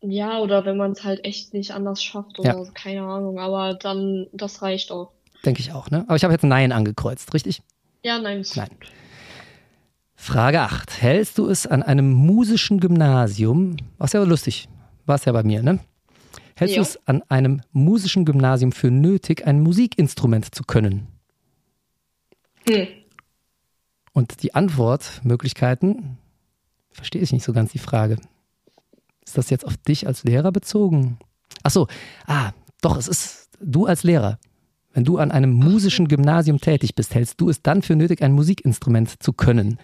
Ja, oder wenn man es halt echt nicht anders schafft oder Ja. keine Ahnung, aber dann, das reicht auch. Denke ich auch, ne? Aber ich habe jetzt Nein angekreuzt, richtig? Ja, nein. ist Nein. Frage 8. Hältst du es an einem musischen Gymnasium, was ja lustig, war es ja bei mir, ne? Hältst du es an einem musischen Gymnasium für nötig, ein Musikinstrument zu können? Hm. Und die Antwortmöglichkeiten, verstehe ich nicht so ganz die Frage. Ist das jetzt auf dich als Lehrer bezogen? Ach so, ah, doch, es ist du als Lehrer. Wenn du an einem musischen Gymnasium tätig bist, hältst du es dann für nötig, ein Musikinstrument zu können?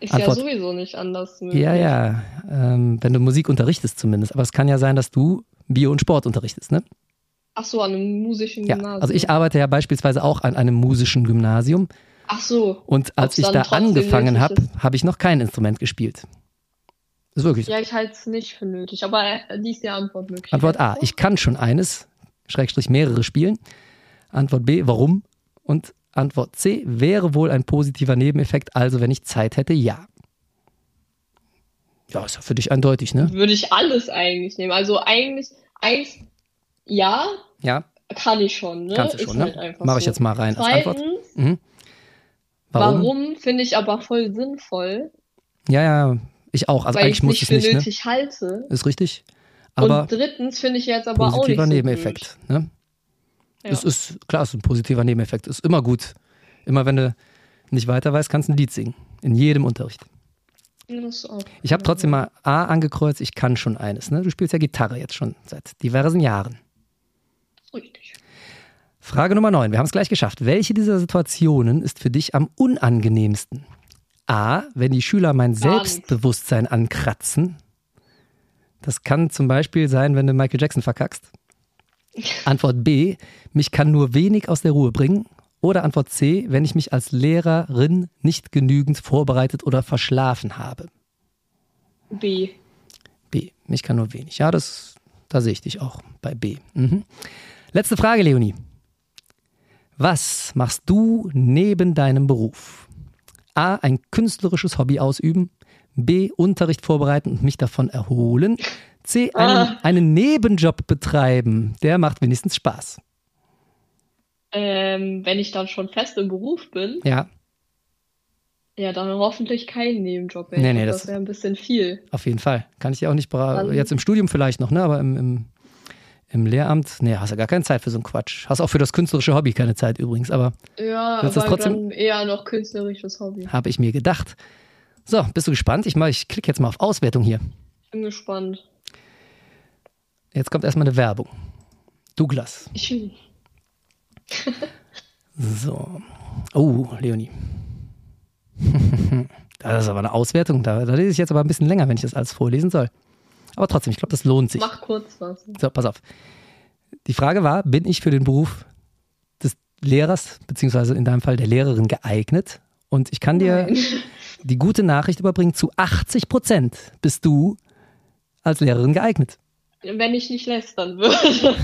Ist Antwort- ja sowieso nicht anders möglich. Ja, ja, ähm, wenn du Musik unterrichtest zumindest. Aber es kann ja sein, dass du Bio- und Sport unterrichtest, ne? Ach so, an einem musischen Ja, Gymnasium. also ich arbeite ja beispielsweise auch an einem musischen Gymnasium Ach so. und als ich da angefangen habe, ist. habe ich noch kein Instrument gespielt. Ist wirklich so. Ja, ich halte es nicht für nötig, aber äh, lies die Antwort möglich. Antwort A, ich kann schon eines, Schrägstrich mehrere spielen. Antwort B, warum? Und Antwort C, wäre wohl ein positiver Nebeneffekt, also wenn ich Zeit hätte, ja. Ja, ist ja für dich eindeutig, ne? Würde ich alles eigentlich nehmen. Also eigentlich, eins, ja, Ja, kann ich schon. Ne? kannst du Ist schon, halt ne? einfach Mache ich so. jetzt mal rein als Antwort. Zweitens, Mhm. warum, Warum? finde ich aber voll sinnvoll, Ja, ja, ich auch. Also weil eigentlich ich muss nicht ich für nicht, ne? nötig halte. Ist richtig. Aber Und drittens finde ich jetzt aber auch nicht positiver so Nebeneffekt. Ne? Ja. Es ist, klar, es ist ein positiver Nebeneffekt. Ist immer gut. Immer wenn du nicht weiter weißt, kannst du ein Lied singen. In jedem Unterricht. gut. Das ist auch Ich habe trotzdem mal A angekreuzt, ich kann schon eines. Ne? Du spielst ja Gitarre jetzt schon seit diversen Jahren. richtig. Frage Nummer 9. Wir haben es gleich geschafft. Welche dieser Situationen ist für dich am unangenehmsten? A, wenn die Schüler mein. Selbstbewusstsein ankratzen. Das kann zum Beispiel sein, wenn du Michael Jackson verkackst. <laughs> Antwort B, mich kann nur wenig aus der Ruhe bringen. Oder Antwort C, wenn ich mich als Lehrerin nicht genügend vorbereitet oder verschlafen habe. B. B. Mich kann nur wenig. Ja, das, da sehe ich dich auch bei B. Mhm. Letzte Frage, Leonie. Was machst du neben deinem Beruf? A. Ein künstlerisches Hobby ausüben. B. Unterricht vorbereiten und mich davon erholen. C. Einen, Ah. einen Nebenjob betreiben. Der macht wenigstens Spaß. Ähm, wenn ich dann schon fest im Beruf bin, Ja, ja, dann hoffentlich kein Nebenjob. ey. Nee, nee, das- das wäre ein bisschen viel. auf jeden Fall. Kann ich dir auch nicht Dann- jetzt im Studium vielleicht noch, ne? Aber im, im, im Lehramt, nee, hast du gar keine Zeit für so einen Quatsch. Hast auch für das künstlerische Hobby keine Zeit übrigens, aber Ja, du das aber trotzdem? dann eher noch künstlerisches Hobby. habe ich mir gedacht. So, bist du gespannt? Ich, mach- ich klicke jetzt mal auf Auswertung hier. Bin gespannt. Jetzt kommt erstmal eine Werbung. Douglas. Ich, <laughs> So. Oh, Leonie. <laughs> Das ist aber eine Auswertung. Da, da lese ich jetzt aber ein bisschen länger, wenn ich das alles vorlesen soll. Aber trotzdem, ich glaube, das lohnt sich. mach kurz was. So, pass auf. Die Frage war, bin ich für den Beruf des Lehrers, beziehungsweise in deinem Fall der Lehrerin geeignet? Und ich kann dir Nein. <laughs> die gute Nachricht überbringen, zu 80 Prozent bist du als Lehrerin geeignet. Wenn ich nicht lästern würde.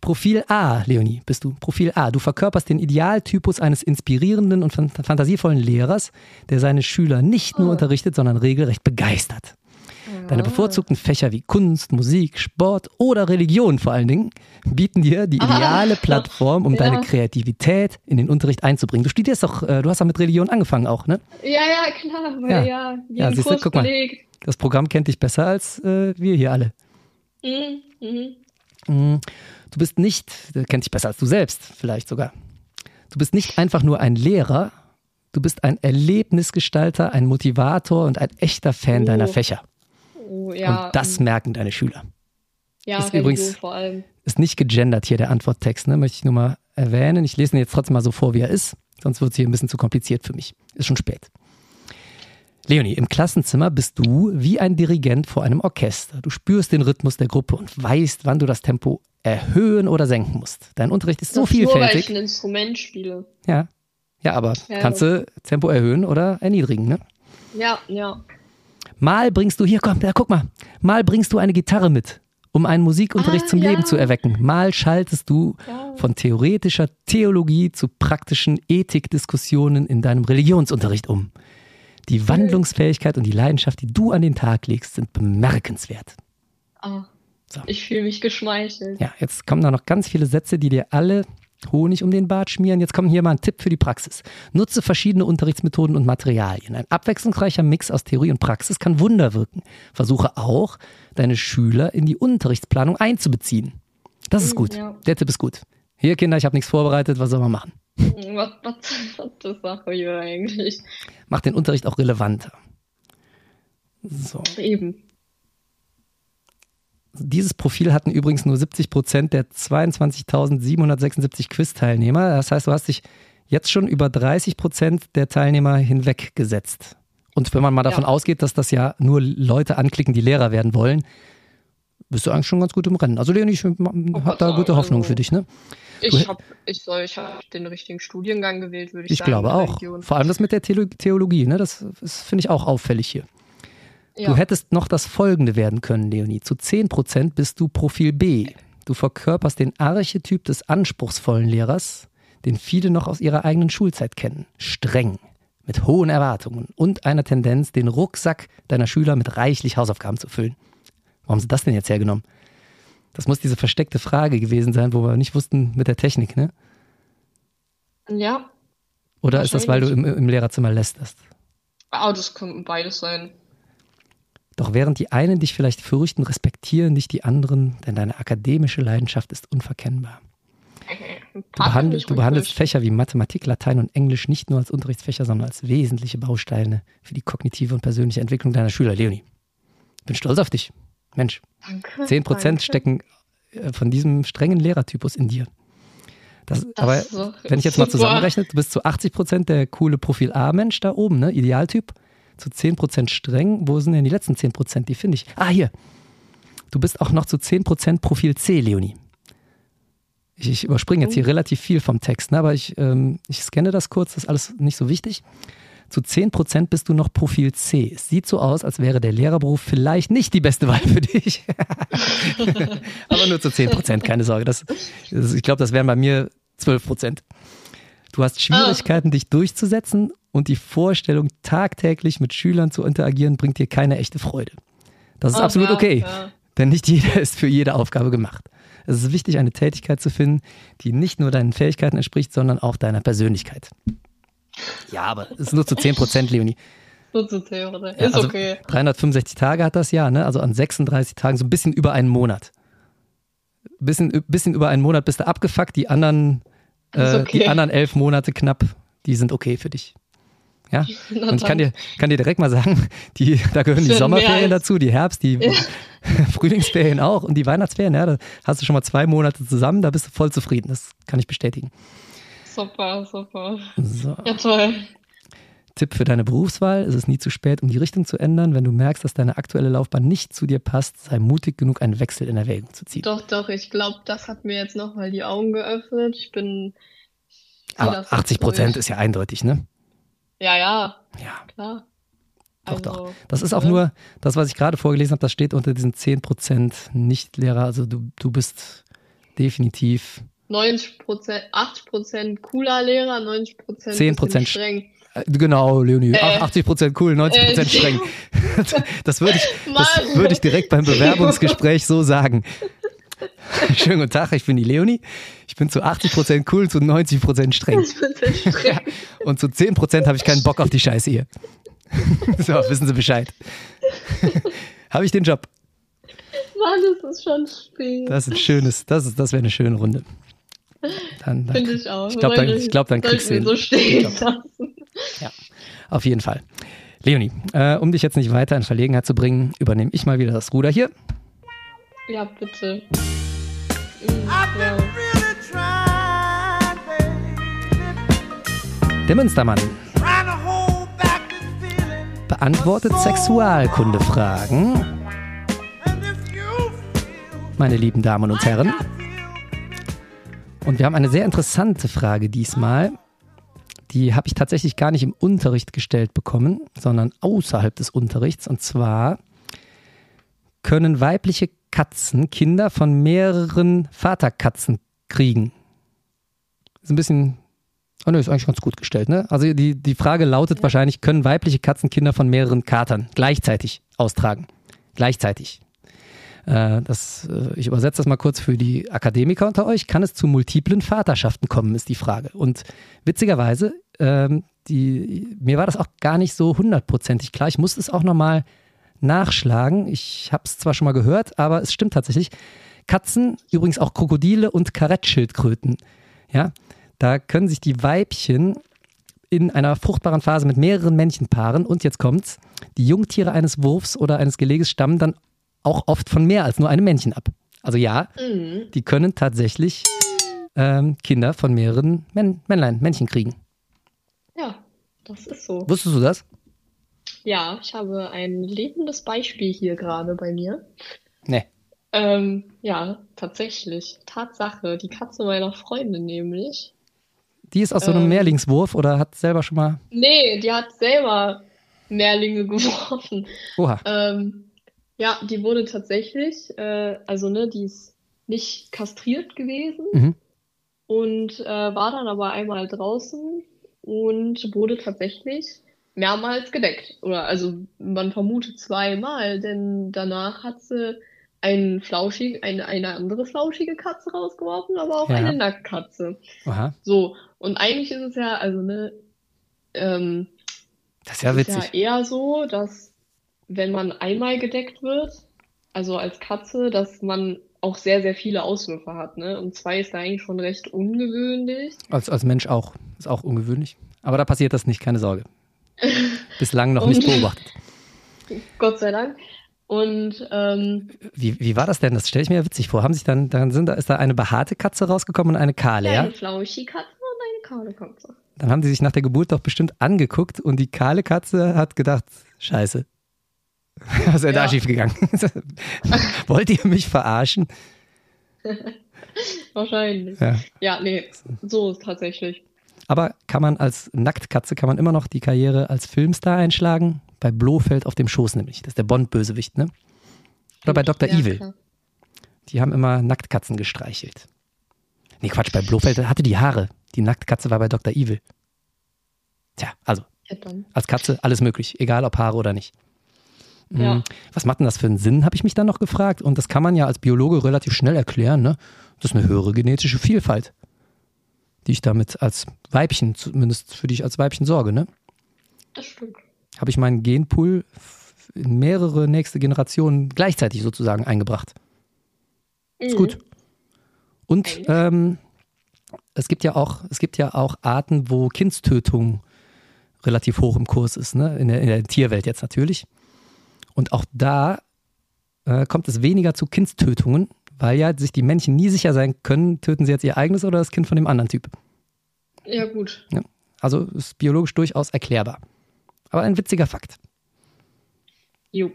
Profil A, Leonie, bist du. Profil A. Du verkörperst den Idealtypus eines inspirierenden und fan- fantasievollen Lehrers, der seine Schüler nicht nur Ah. unterrichtet, sondern regelrecht begeistert. Deine bevorzugten Fächer wie Kunst, Musik, Sport oder Religion vor allen Dingen bieten dir die Ah. ideale Plattform, um Ja. deine Kreativität in den Unterricht einzubringen. Du studierst doch, äh, du hast doch mit Religion angefangen auch, ne? Ja, ja, klar, Ja. ja, Ja, siehste, Kurs guck mal. Das Programm kennt dich besser als äh, wir hier alle. Mhm, mhm. Du bist nicht, der kennt dich besser als du selbst, vielleicht sogar. Du bist nicht einfach nur ein Lehrer, du bist ein Erlebnisgestalter, ein Motivator und ein echter Fan Oh. deiner Fächer. Oh, ja, und das ähm, merken deine Schüler. ja, ist Religion übrigens- vor allem. Ist nicht gegendert hier der Antworttext, ne? möchte ich nur mal erwähnen. Ich lese ihn jetzt trotzdem mal so vor, wie er ist, sonst wird es hier ein bisschen zu kompliziert für mich. Ist schon spät. Leonie, im Klassenzimmer bist du wie ein Dirigent vor einem Orchester. Du spürst den Rhythmus der Gruppe und weißt, wann du das Tempo erhöhen oder senken musst. Dein Unterricht ist so Das Nur weil ich vielfältig. ein Instrument spiele. Ja. Ja, aber Ja. kannst du Tempo erhöhen oder erniedrigen, ne? Ja, ja. Mal bringst du, hier komm, da guck mal, mal bringst du eine Gitarre mit, um einen Musikunterricht Ah, zum ja. Leben zu erwecken. Mal schaltest du Ja. von theoretischer Theologie zu praktischen Ethikdiskussionen in deinem Religionsunterricht um. Die Wandlungsfähigkeit und die Leidenschaft, die du an den Tag legst, sind bemerkenswert. Ah, So. Ich fühle mich geschmeichelt. Ja, jetzt kommen da noch ganz viele Sätze, die dir alle Honig um den Bart schmieren. Jetzt kommt hier mal ein Tipp für die Praxis. Nutze verschiedene Unterrichtsmethoden und Materialien. Ein abwechslungsreicher Mix aus Theorie und Praxis kann Wunder wirken. Versuche auch, deine Schüler in die Unterrichtsplanung einzubeziehen. Das ist gut. Ja. Der Tipp ist gut. Hier, Kinder, ich habe nichts vorbereitet. Was soll man machen? Was, was, was das Sache hier eigentlich? Mach den Unterricht auch relevanter. So. Eben. Dieses Profil hatten übrigens nur 70 Prozent der 22.776 Quiz-Teilnehmer. Das heißt, du hast dich jetzt schon über 30 Prozent der Teilnehmer hinweggesetzt. Und wenn man mal davon Ja. ausgeht, dass das ja nur Leute anklicken, die Lehrer werden wollen, bist du eigentlich schon ganz gut im Rennen. Also Leonie, ich habe da sagen, gute Hoffnung also- für dich. Ne? Du- Ich habe ich soll, ich hab den richtigen Studiengang gewählt, würde ich, Ich sagen. glaube in auch. Vor allem das mit der Theolo- Theologie. Ne? Das, das finde ich auch auffällig hier. Ja. Du hättest noch das folgende werden können, Leonie. Zu 10% bist du Profil B. Du verkörperst den Archetyp des anspruchsvollen Lehrers, den viele noch aus ihrer eigenen Schulzeit kennen. Streng, mit hohen Erwartungen und einer Tendenz, den Rucksack deiner Schüler mit reichlich Hausaufgaben zu füllen. Haben sie das denn jetzt hergenommen? Das muss diese versteckte Frage gewesen sein, wo wir nicht wussten mit der Technik, ne? ja. Oder ist das, weil du im, im Lehrerzimmer lästerst? Ah, das kann beides sein. Doch während die einen dich vielleicht fürchten, respektieren dich die anderen, denn deine akademische Leidenschaft ist unverkennbar. Du, behandel, du behandelst Fächer wie Mathematik, Latein und Englisch nicht nur als Unterrichtsfächer, sondern als wesentliche Bausteine für die kognitive und persönliche Entwicklung deiner Schüler. Leonie, bin stolz auf dich. Mensch, Danke. 10 Prozent stecken äh, von diesem strengen Lehrertypus in dir. Das, aber ist doch wenn ich jetzt mal zusammenrechne, du bist zu 80 Prozent der coole Profil A-Mensch da oben, ne? Idealtyp. Zu 10 Prozent streng. Wo sind denn die letzten 10 Prozent? Die finde ich. Ah, hier. Du bist auch noch zu 10 Prozent Profil C, Leonie. Ich, ich überspringe jetzt Oh. hier relativ viel vom Text, ne? aber ich, ähm, ich scanne das kurz, das ist alles nicht so wichtig. Zu 10 Prozent bist du noch Profil C. Es sieht so aus, als wäre der Lehrerberuf vielleicht nicht die beste Wahl für dich. <laughs> aber nur zu 10 Prozent, keine Sorge. Das, das, ich glaube, das wären bei mir 12 Prozent. Du hast Schwierigkeiten, dich durchzusetzen und die Vorstellung, tagtäglich mit Schülern zu interagieren, bringt dir keine echte Freude. Das ist Oh, absolut ja, okay, ja. denn nicht jeder <laughs> ist für jede Aufgabe gemacht. Es ist wichtig, eine Tätigkeit zu finden, die nicht nur deinen Fähigkeiten entspricht, sondern auch deiner Persönlichkeit. Ja, aber es ist nur zu 10 Prozent, Leonie. <laughs> So zu zählen, oder? Ja, Ist also okay. 365 Tage hat das Jahr, ne? also an 36 Tagen, so ein bisschen über einen Monat. Bisschen, bisschen über einen Monat bist du abgefuckt, die anderen, äh, okay. die anderen elf Monate knapp, die sind okay für dich. Ja? <laughs> Und ich kann dir, kann dir direkt mal sagen, <laughs> die, da gehören die Sommerferien dazu, die Herbst, die <laughs> Frühlingsferien auch und die Weihnachtsferien. Ja, da hast du schon mal zwei Monate zusammen, da bist du voll zufrieden. Das kann ich bestätigen. Super, super. So. Ja, toll. Tipp für deine Berufswahl: Es ist nie zu spät, um die Richtung zu ändern. Wenn du merkst, dass deine aktuelle Laufbahn nicht zu dir passt, sei mutig genug, einen Wechsel in Erwägung zu ziehen. Doch, doch, ich glaube, das hat mir jetzt nochmal die Augen geöffnet. Ich bin. ich Aber das 80 Prozent ist ja eindeutig, ne? Ja, ja, Ja, klar. doch, Also, doch. Das ist auch ne? nur das, was ich gerade vorgelesen habe, das steht unter diesen 10 Prozent Nichtlehrer. Also du, du bist definitiv 90 Prozent, 80 Prozent cooler Lehrer, 90 Prozent 10% streng. Äh, Genau, Leonie. Äh. Ach, 80 Prozent cool, 90 Prozent Äh. streng. <laughs> Das würde ich, das würde ich direkt beim <laughs> Bewerbungsgespräch so sagen. <laughs> Schönen guten Tag, ich bin die Leonie. Ich bin zu 80 Prozent cool, zu 90 Prozent streng. 90% streng. <laughs> Und zu 10 Prozent habe ich keinen Bock auf die Scheiße hier. <laughs> So, wissen Sie Bescheid. Habe ich den Job. Mann, es ist schon spät. Das ist ein schönes, das ist, das wäre eine schöne Runde. Dann, dann, Finde ich auch. Ich glaube, dann, ich glaub, dann kriegst du ihn. so stehen. Ja, auf jeden Fall. Leonie, äh, um dich jetzt nicht weiter in Verlegenheit zu bringen, übernehme ich mal wieder das Ruder hier. Ja, bitte. Der Münstermann beantwortet Sexualkundefragen. Meine lieben Damen und Herren. Und wir haben eine sehr interessante Frage diesmal. Die habe ich tatsächlich gar nicht im Unterricht gestellt bekommen, sondern außerhalb des Unterrichts. Und zwar können weibliche Katzen Kinder von mehreren Vaterkatzen kriegen. Ist ein bisschen. Oh ne, ist eigentlich ganz gut gestellt, ne? Also die, die Frage lautet wahrscheinlich, können weibliche Katzen Kinder von mehreren Katern gleichzeitig austragen? Gleichzeitig. Äh, das, äh, ich übersetze das mal kurz für die Akademiker unter euch. Kann es zu multiplen Vaterschaften kommen, ist die Frage. Und witzigerweise, ähm, die, mir war das auch gar nicht so hundertprozentig klar. Ich musste es auch nochmal nachschlagen. Ich habe es zwar schon mal gehört, aber es stimmt tatsächlich. Katzen, übrigens auch Krokodile und Karettschildkröten. Ja, da können sich die Weibchen in einer fruchtbaren Phase mit mehreren Männchen paaren und jetzt kommt's, die Jungtiere eines Wurfs oder eines Geleges stammen dann auch oft von mehr als nur einem Männchen ab. Also ja, Mhm. die können tatsächlich ähm, Kinder von mehreren Männ Männlein, Männchen kriegen. Ja, das ist so. Wusstest du das? Ja, ich habe ein lebendes Beispiel hier gerade bei mir. Nee. Ähm, ja, tatsächlich. Tatsache. Die Katze meiner Freundin nämlich. Die ist aus so einem Ähm. Mehrlingswurf oder hat selber schon mal. Nee, die hat selber Mehrlinge <laughs> geworfen. Oha. Ähm, ja, die wurde tatsächlich, äh, also ne, die ist nicht kastriert gewesen Mhm. und äh, war dann aber einmal draußen und wurde tatsächlich mehrmals gedeckt. Oder also man vermutet zweimal, denn danach hat sie einen flauschig, eine, eine andere flauschige Katze rausgeworfen, aber auch Ja. eine Nacktkatze. Aha. So, und eigentlich ist es ja, also ne, ähm, Das ist ja es ist ja witzig. eher so, dass wenn man einmal gedeckt wird, also als Katze, dass man auch sehr, sehr viele Auswürfe hat, ne? Und zwei ist da eigentlich schon recht ungewöhnlich. Als, als Mensch auch. Ist auch ungewöhnlich. Aber da passiert das nicht, keine Sorge. <laughs> Bislang noch nicht beobachtet. <laughs> Gott sei Dank. Und ähm, Wie, wie war das denn? Das stelle ich mir ja witzig vor. Haben sich dann, dann sind da, ist da eine behaarte Katze rausgekommen und eine kahle, ja? eine Flauschi-Katze und eine kahle Katze. Dann haben die sich nach der Geburt doch bestimmt angeguckt und die kahle Katze hat gedacht, scheiße. <laughs> Was ist denn da Ja. schiefgegangen? Wollt ihr mich verarschen? Wahrscheinlich. Ja. Ja, nee, so ist tatsächlich. Aber kann man als Nacktkatze, kann man immer noch die Karriere als Filmstar einschlagen? Bei Blofeld auf dem Schoß nämlich. Das ist der Bond-Bösewicht, ne? Oder bei Dr. Ja, Evil. klar. Die haben immer Nacktkatzen gestreichelt. Nee, Quatsch, bei Blofeld hatte die Haare. Die Nacktkatze war bei Dr. Evil. Tja, also Ja, als Katze alles möglich, egal ob Haare oder nicht. Mhm. Ja. Was macht denn das für einen Sinn, habe ich mich dann noch gefragt. Und das kann man ja als Biologe relativ schnell erklären. Ne? Das ist eine höhere genetische Vielfalt, die ich damit als Weibchen, zumindest für die ich als Weibchen sorge. Ne? Das stimmt. Habe ich meinen Genpool in mehrere nächste Generationen gleichzeitig sozusagen eingebracht. Ist Mhm. gut. Und ähm, es gibt ja auch, es gibt ja auch Arten, wo Kindstötung relativ hoch im Kurs ist, ne? In der, in der Tierwelt jetzt natürlich. Und auch da äh, kommt es weniger zu Kindstötungen, weil ja sich die Männchen nie sicher sein können, töten sie jetzt ihr eigenes oder das Kind von dem anderen Typ. Ja, gut. Also ist biologisch durchaus erklärbar. Aber ein witziger Fakt. Jo.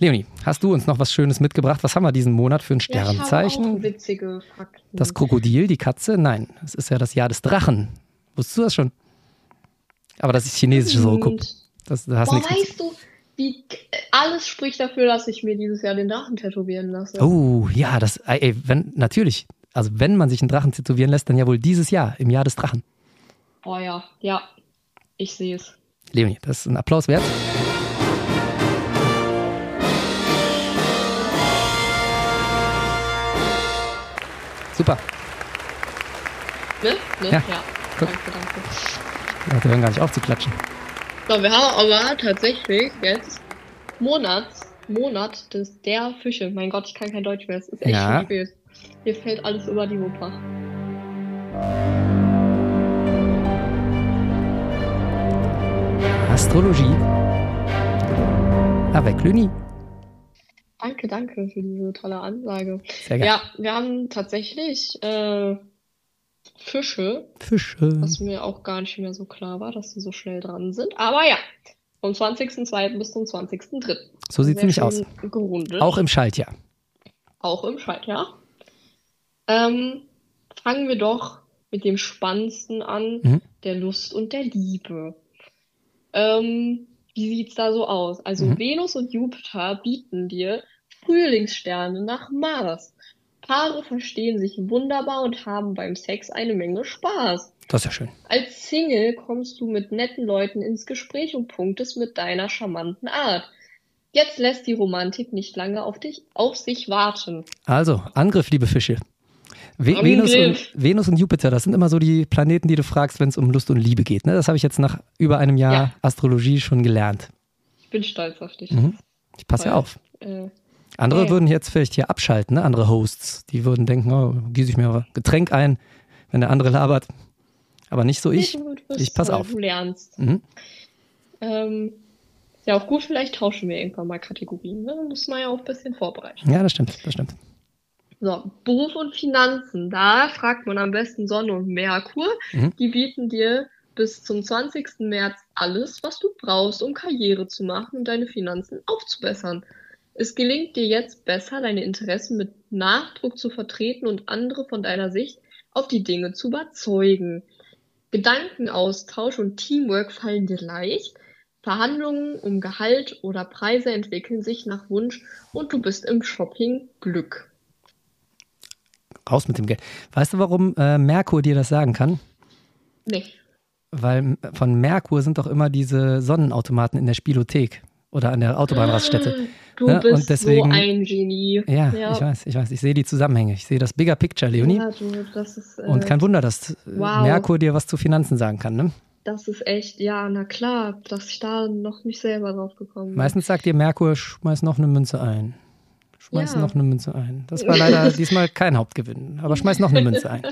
Leonie, hast du uns noch was Schönes mitgebracht? Was haben wir diesen Monat für ein Ja, Sternzeichen? auch witzige Fakten. Das Krokodil, die Katze? Nein, es ist ja das Jahr des Drachen. Wusstest du das schon? Aber das ist chinesisches Horoskop. Und- Das, da hast Boah, weißt du, wie alles spricht dafür, dass ich mir dieses Jahr den Drachen tätowieren lasse. Oh, ja, das, ey, wenn, natürlich. Also, wenn man sich einen Drachen tätowieren lässt, dann ja wohl dieses Jahr, im Jahr des Drachen. Oh ja, ja. Ich sehe es. Leonie, das ist ein Applaus wert. Super. Ne? ne? Ja, ja. Danke, danke. Die Leute hören gar nicht auf zu klatschen. So, wir haben aber tatsächlich jetzt Monats, Monat des der Fische. Mein Gott, ich kann kein Deutsch mehr. Es ist echt Ja. spät. Mir fällt alles über die Wupper. Astrologie. Avec Luni. Danke, danke für diese tolle Ansage. Sehr gerne. Ja, wir haben tatsächlich äh, Fische, Fische. was mir auch gar nicht mehr so klar war, dass sie so schnell dran sind. Aber ja, vom 20.02. bis zum 20.03. So sieht es nämlich aus. Gerundet. Auch im Schaltjahr. Auch im Schaltjahr. Ähm, fangen wir doch mit dem Spannendsten an, Mhm. der Lust und der Liebe. Ähm, wie sieht's da so aus? Also Mhm. Venus und Jupiter bieten dir Frühlingssterne nach Mars. Paare verstehen sich wunderbar und haben beim Sex eine Menge Spaß. Das ist ja schön. Als Single kommst du mit netten Leuten ins Gespräch und punktest mit deiner charmanten Art. Jetzt lässt die Romantik nicht lange auf dich, auf sich warten. Also, Angriff, liebe Fische. Angriff. Venus, und, Venus und Jupiter, das sind immer so die Planeten, die du fragst, wenn es um Lust und Liebe geht. Ne? Das habe ich jetzt nach über einem Jahr Ja. Astrologie schon gelernt. Ich bin stolz auf dich. Mhm. Ich passe ja auf. Äh, Andere Ja. würden jetzt vielleicht hier abschalten, ne? andere Hosts. Die würden denken, oh, gieße ich mir ein Getränk ein, wenn der andere labert. Aber nicht so ich. bist ich pass auf. Du lernst. Mhm. Ähm, ist ja auch gut, vielleicht tauschen wir irgendwann mal Kategorien. Ne? Muss man ja auch ein bisschen vorbereiten. Ja, das stimmt, das stimmt. So, Beruf und Finanzen. Da fragt man am besten Sonne und Merkur. Mhm. Die bieten dir bis zum 20. März alles, was du brauchst, um Karriere zu machen und deine Finanzen aufzubessern. Es gelingt dir jetzt besser, deine Interessen mit Nachdruck zu vertreten und andere von deiner Sicht auf die Dinge zu überzeugen. Gedankenaustausch und Teamwork fallen dir leicht. Verhandlungen um Gehalt oder Preise entwickeln sich nach Wunsch und du bist im Shopping Glück. Raus mit dem Geld. Weißt du, warum äh, Merkur dir das sagen kann? Nee. Weil von Merkur sind doch immer diese Sonnenautomaten in der Spielothek oder an der Autobahnraststätte. Du Ne, bist und deswegen- so ein Genie. Ja, ja. ich weiß, ich weiß. Ich sehe die Zusammenhänge. Ich sehe das Bigger Picture, Leonie. Ja, du, das ist, äh, Und kein Wunder, dass äh, wow. Merkur dir was zu Finanzen sagen kann. Ne? das ist echt, ja, na klar, dass ich da noch nicht selber drauf gekommen bin. Meistens sagt dir Merkur, schmeiß noch eine Münze ein. Schmeiß Ja. noch eine Münze ein. Das war leider <laughs> diesmal kein Hauptgewinn, aber schmeiß noch eine Münze ein.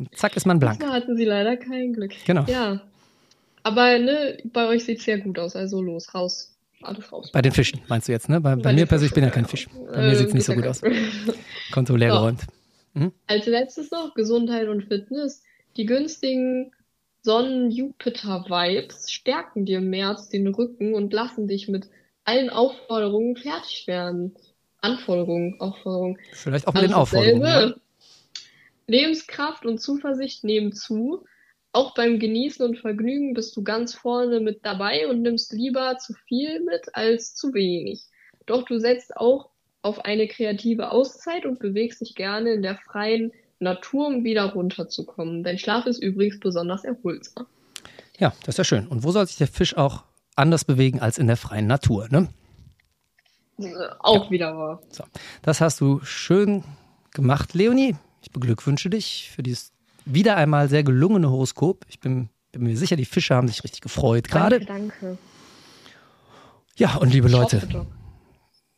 Und <laughs> zack ist man blank. Da hatten sie leider kein Glück. Genau. Ja. Aber ne, bei euch sieht's sehr gut aus, also los, raus. Alles raus. Bei den Fischen meinst du jetzt, ne? Bei, bei, Bei mir den persönlich bin ja kein Fisch. Bei mir Äh, sieht's nicht bist so gut aus. Konto leer geräumt. Als letztes noch Gesundheit und Fitness. Die günstigen Sonnen-Jupiter-Vibes stärken dir im März den Rücken und lassen dich mit allen Aufforderungen fertig werden. Anforderungen, Aufforderungen. Vielleicht auch mit den Alles Aufforderungen. Ja. dasselbe. Lebenskraft und Zuversicht nehmen zu. Auch beim Genießen und Vergnügen bist du ganz vorne mit dabei und nimmst lieber zu viel mit als zu wenig. Doch du setzt auch auf eine kreative Auszeit und bewegst dich gerne in der freien Natur, um wieder runterzukommen. Dein Schlaf ist übrigens besonders erholsam. ja, das ist ja schön. Und wo soll sich der Fisch auch anders bewegen als in der freien Natur, ne? Äh, Auch wieder wahr. So, das hast du schön gemacht, Leonie. Ich beglückwünsche dich für dieses wieder einmal sehr gelungene Horoskop. Ich bin, bin mir sicher, die Fische haben sich richtig gefreut gerade. Danke, danke. Ja, und liebe Leute, hoffe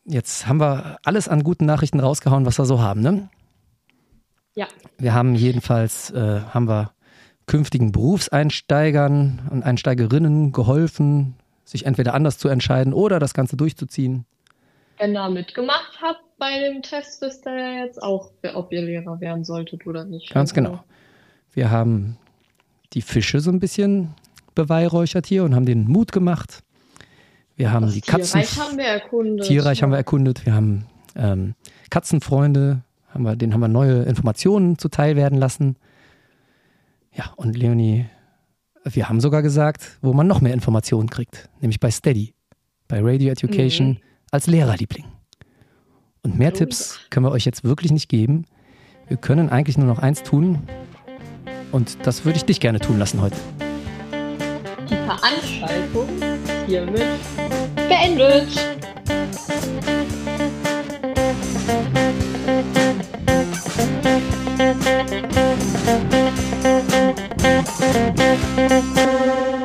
jetzt haben wir alles an guten Nachrichten rausgehauen, was wir so haben, ne? Ja, Wir haben jedenfalls, äh, haben wir künftigen Berufseinsteigern und Einsteigerinnen geholfen, sich entweder anders zu entscheiden oder das Ganze durchzuziehen. wenn ihr mitgemacht habt bei dem Test, wisst ihr ja jetzt auch, ob ihr Lehrer werden solltet oder nicht. Ganz Also, genau. Wir haben die Fische so ein bisschen beweihräuchert hier und haben den Mut gemacht. Wir haben Das die Katzen. Tierreich haben wir erkundet. Tierreich haben wir erkundet. Wir haben ähm, Katzenfreunde, haben wir, denen haben wir neue Informationen zuteil werden lassen. Ja, und Leonie, wir haben sogar gesagt, wo man noch mehr Informationen kriegt, nämlich bei Steady, bei Radio Education Mhm. als Lehrerliebling. Und mehr Tipps können wir euch jetzt wirklich nicht geben. Wir können eigentlich nur noch eins tun. Und das würde ich dich gerne tun lassen heute. Die Veranstaltung hiermit beendet. Thank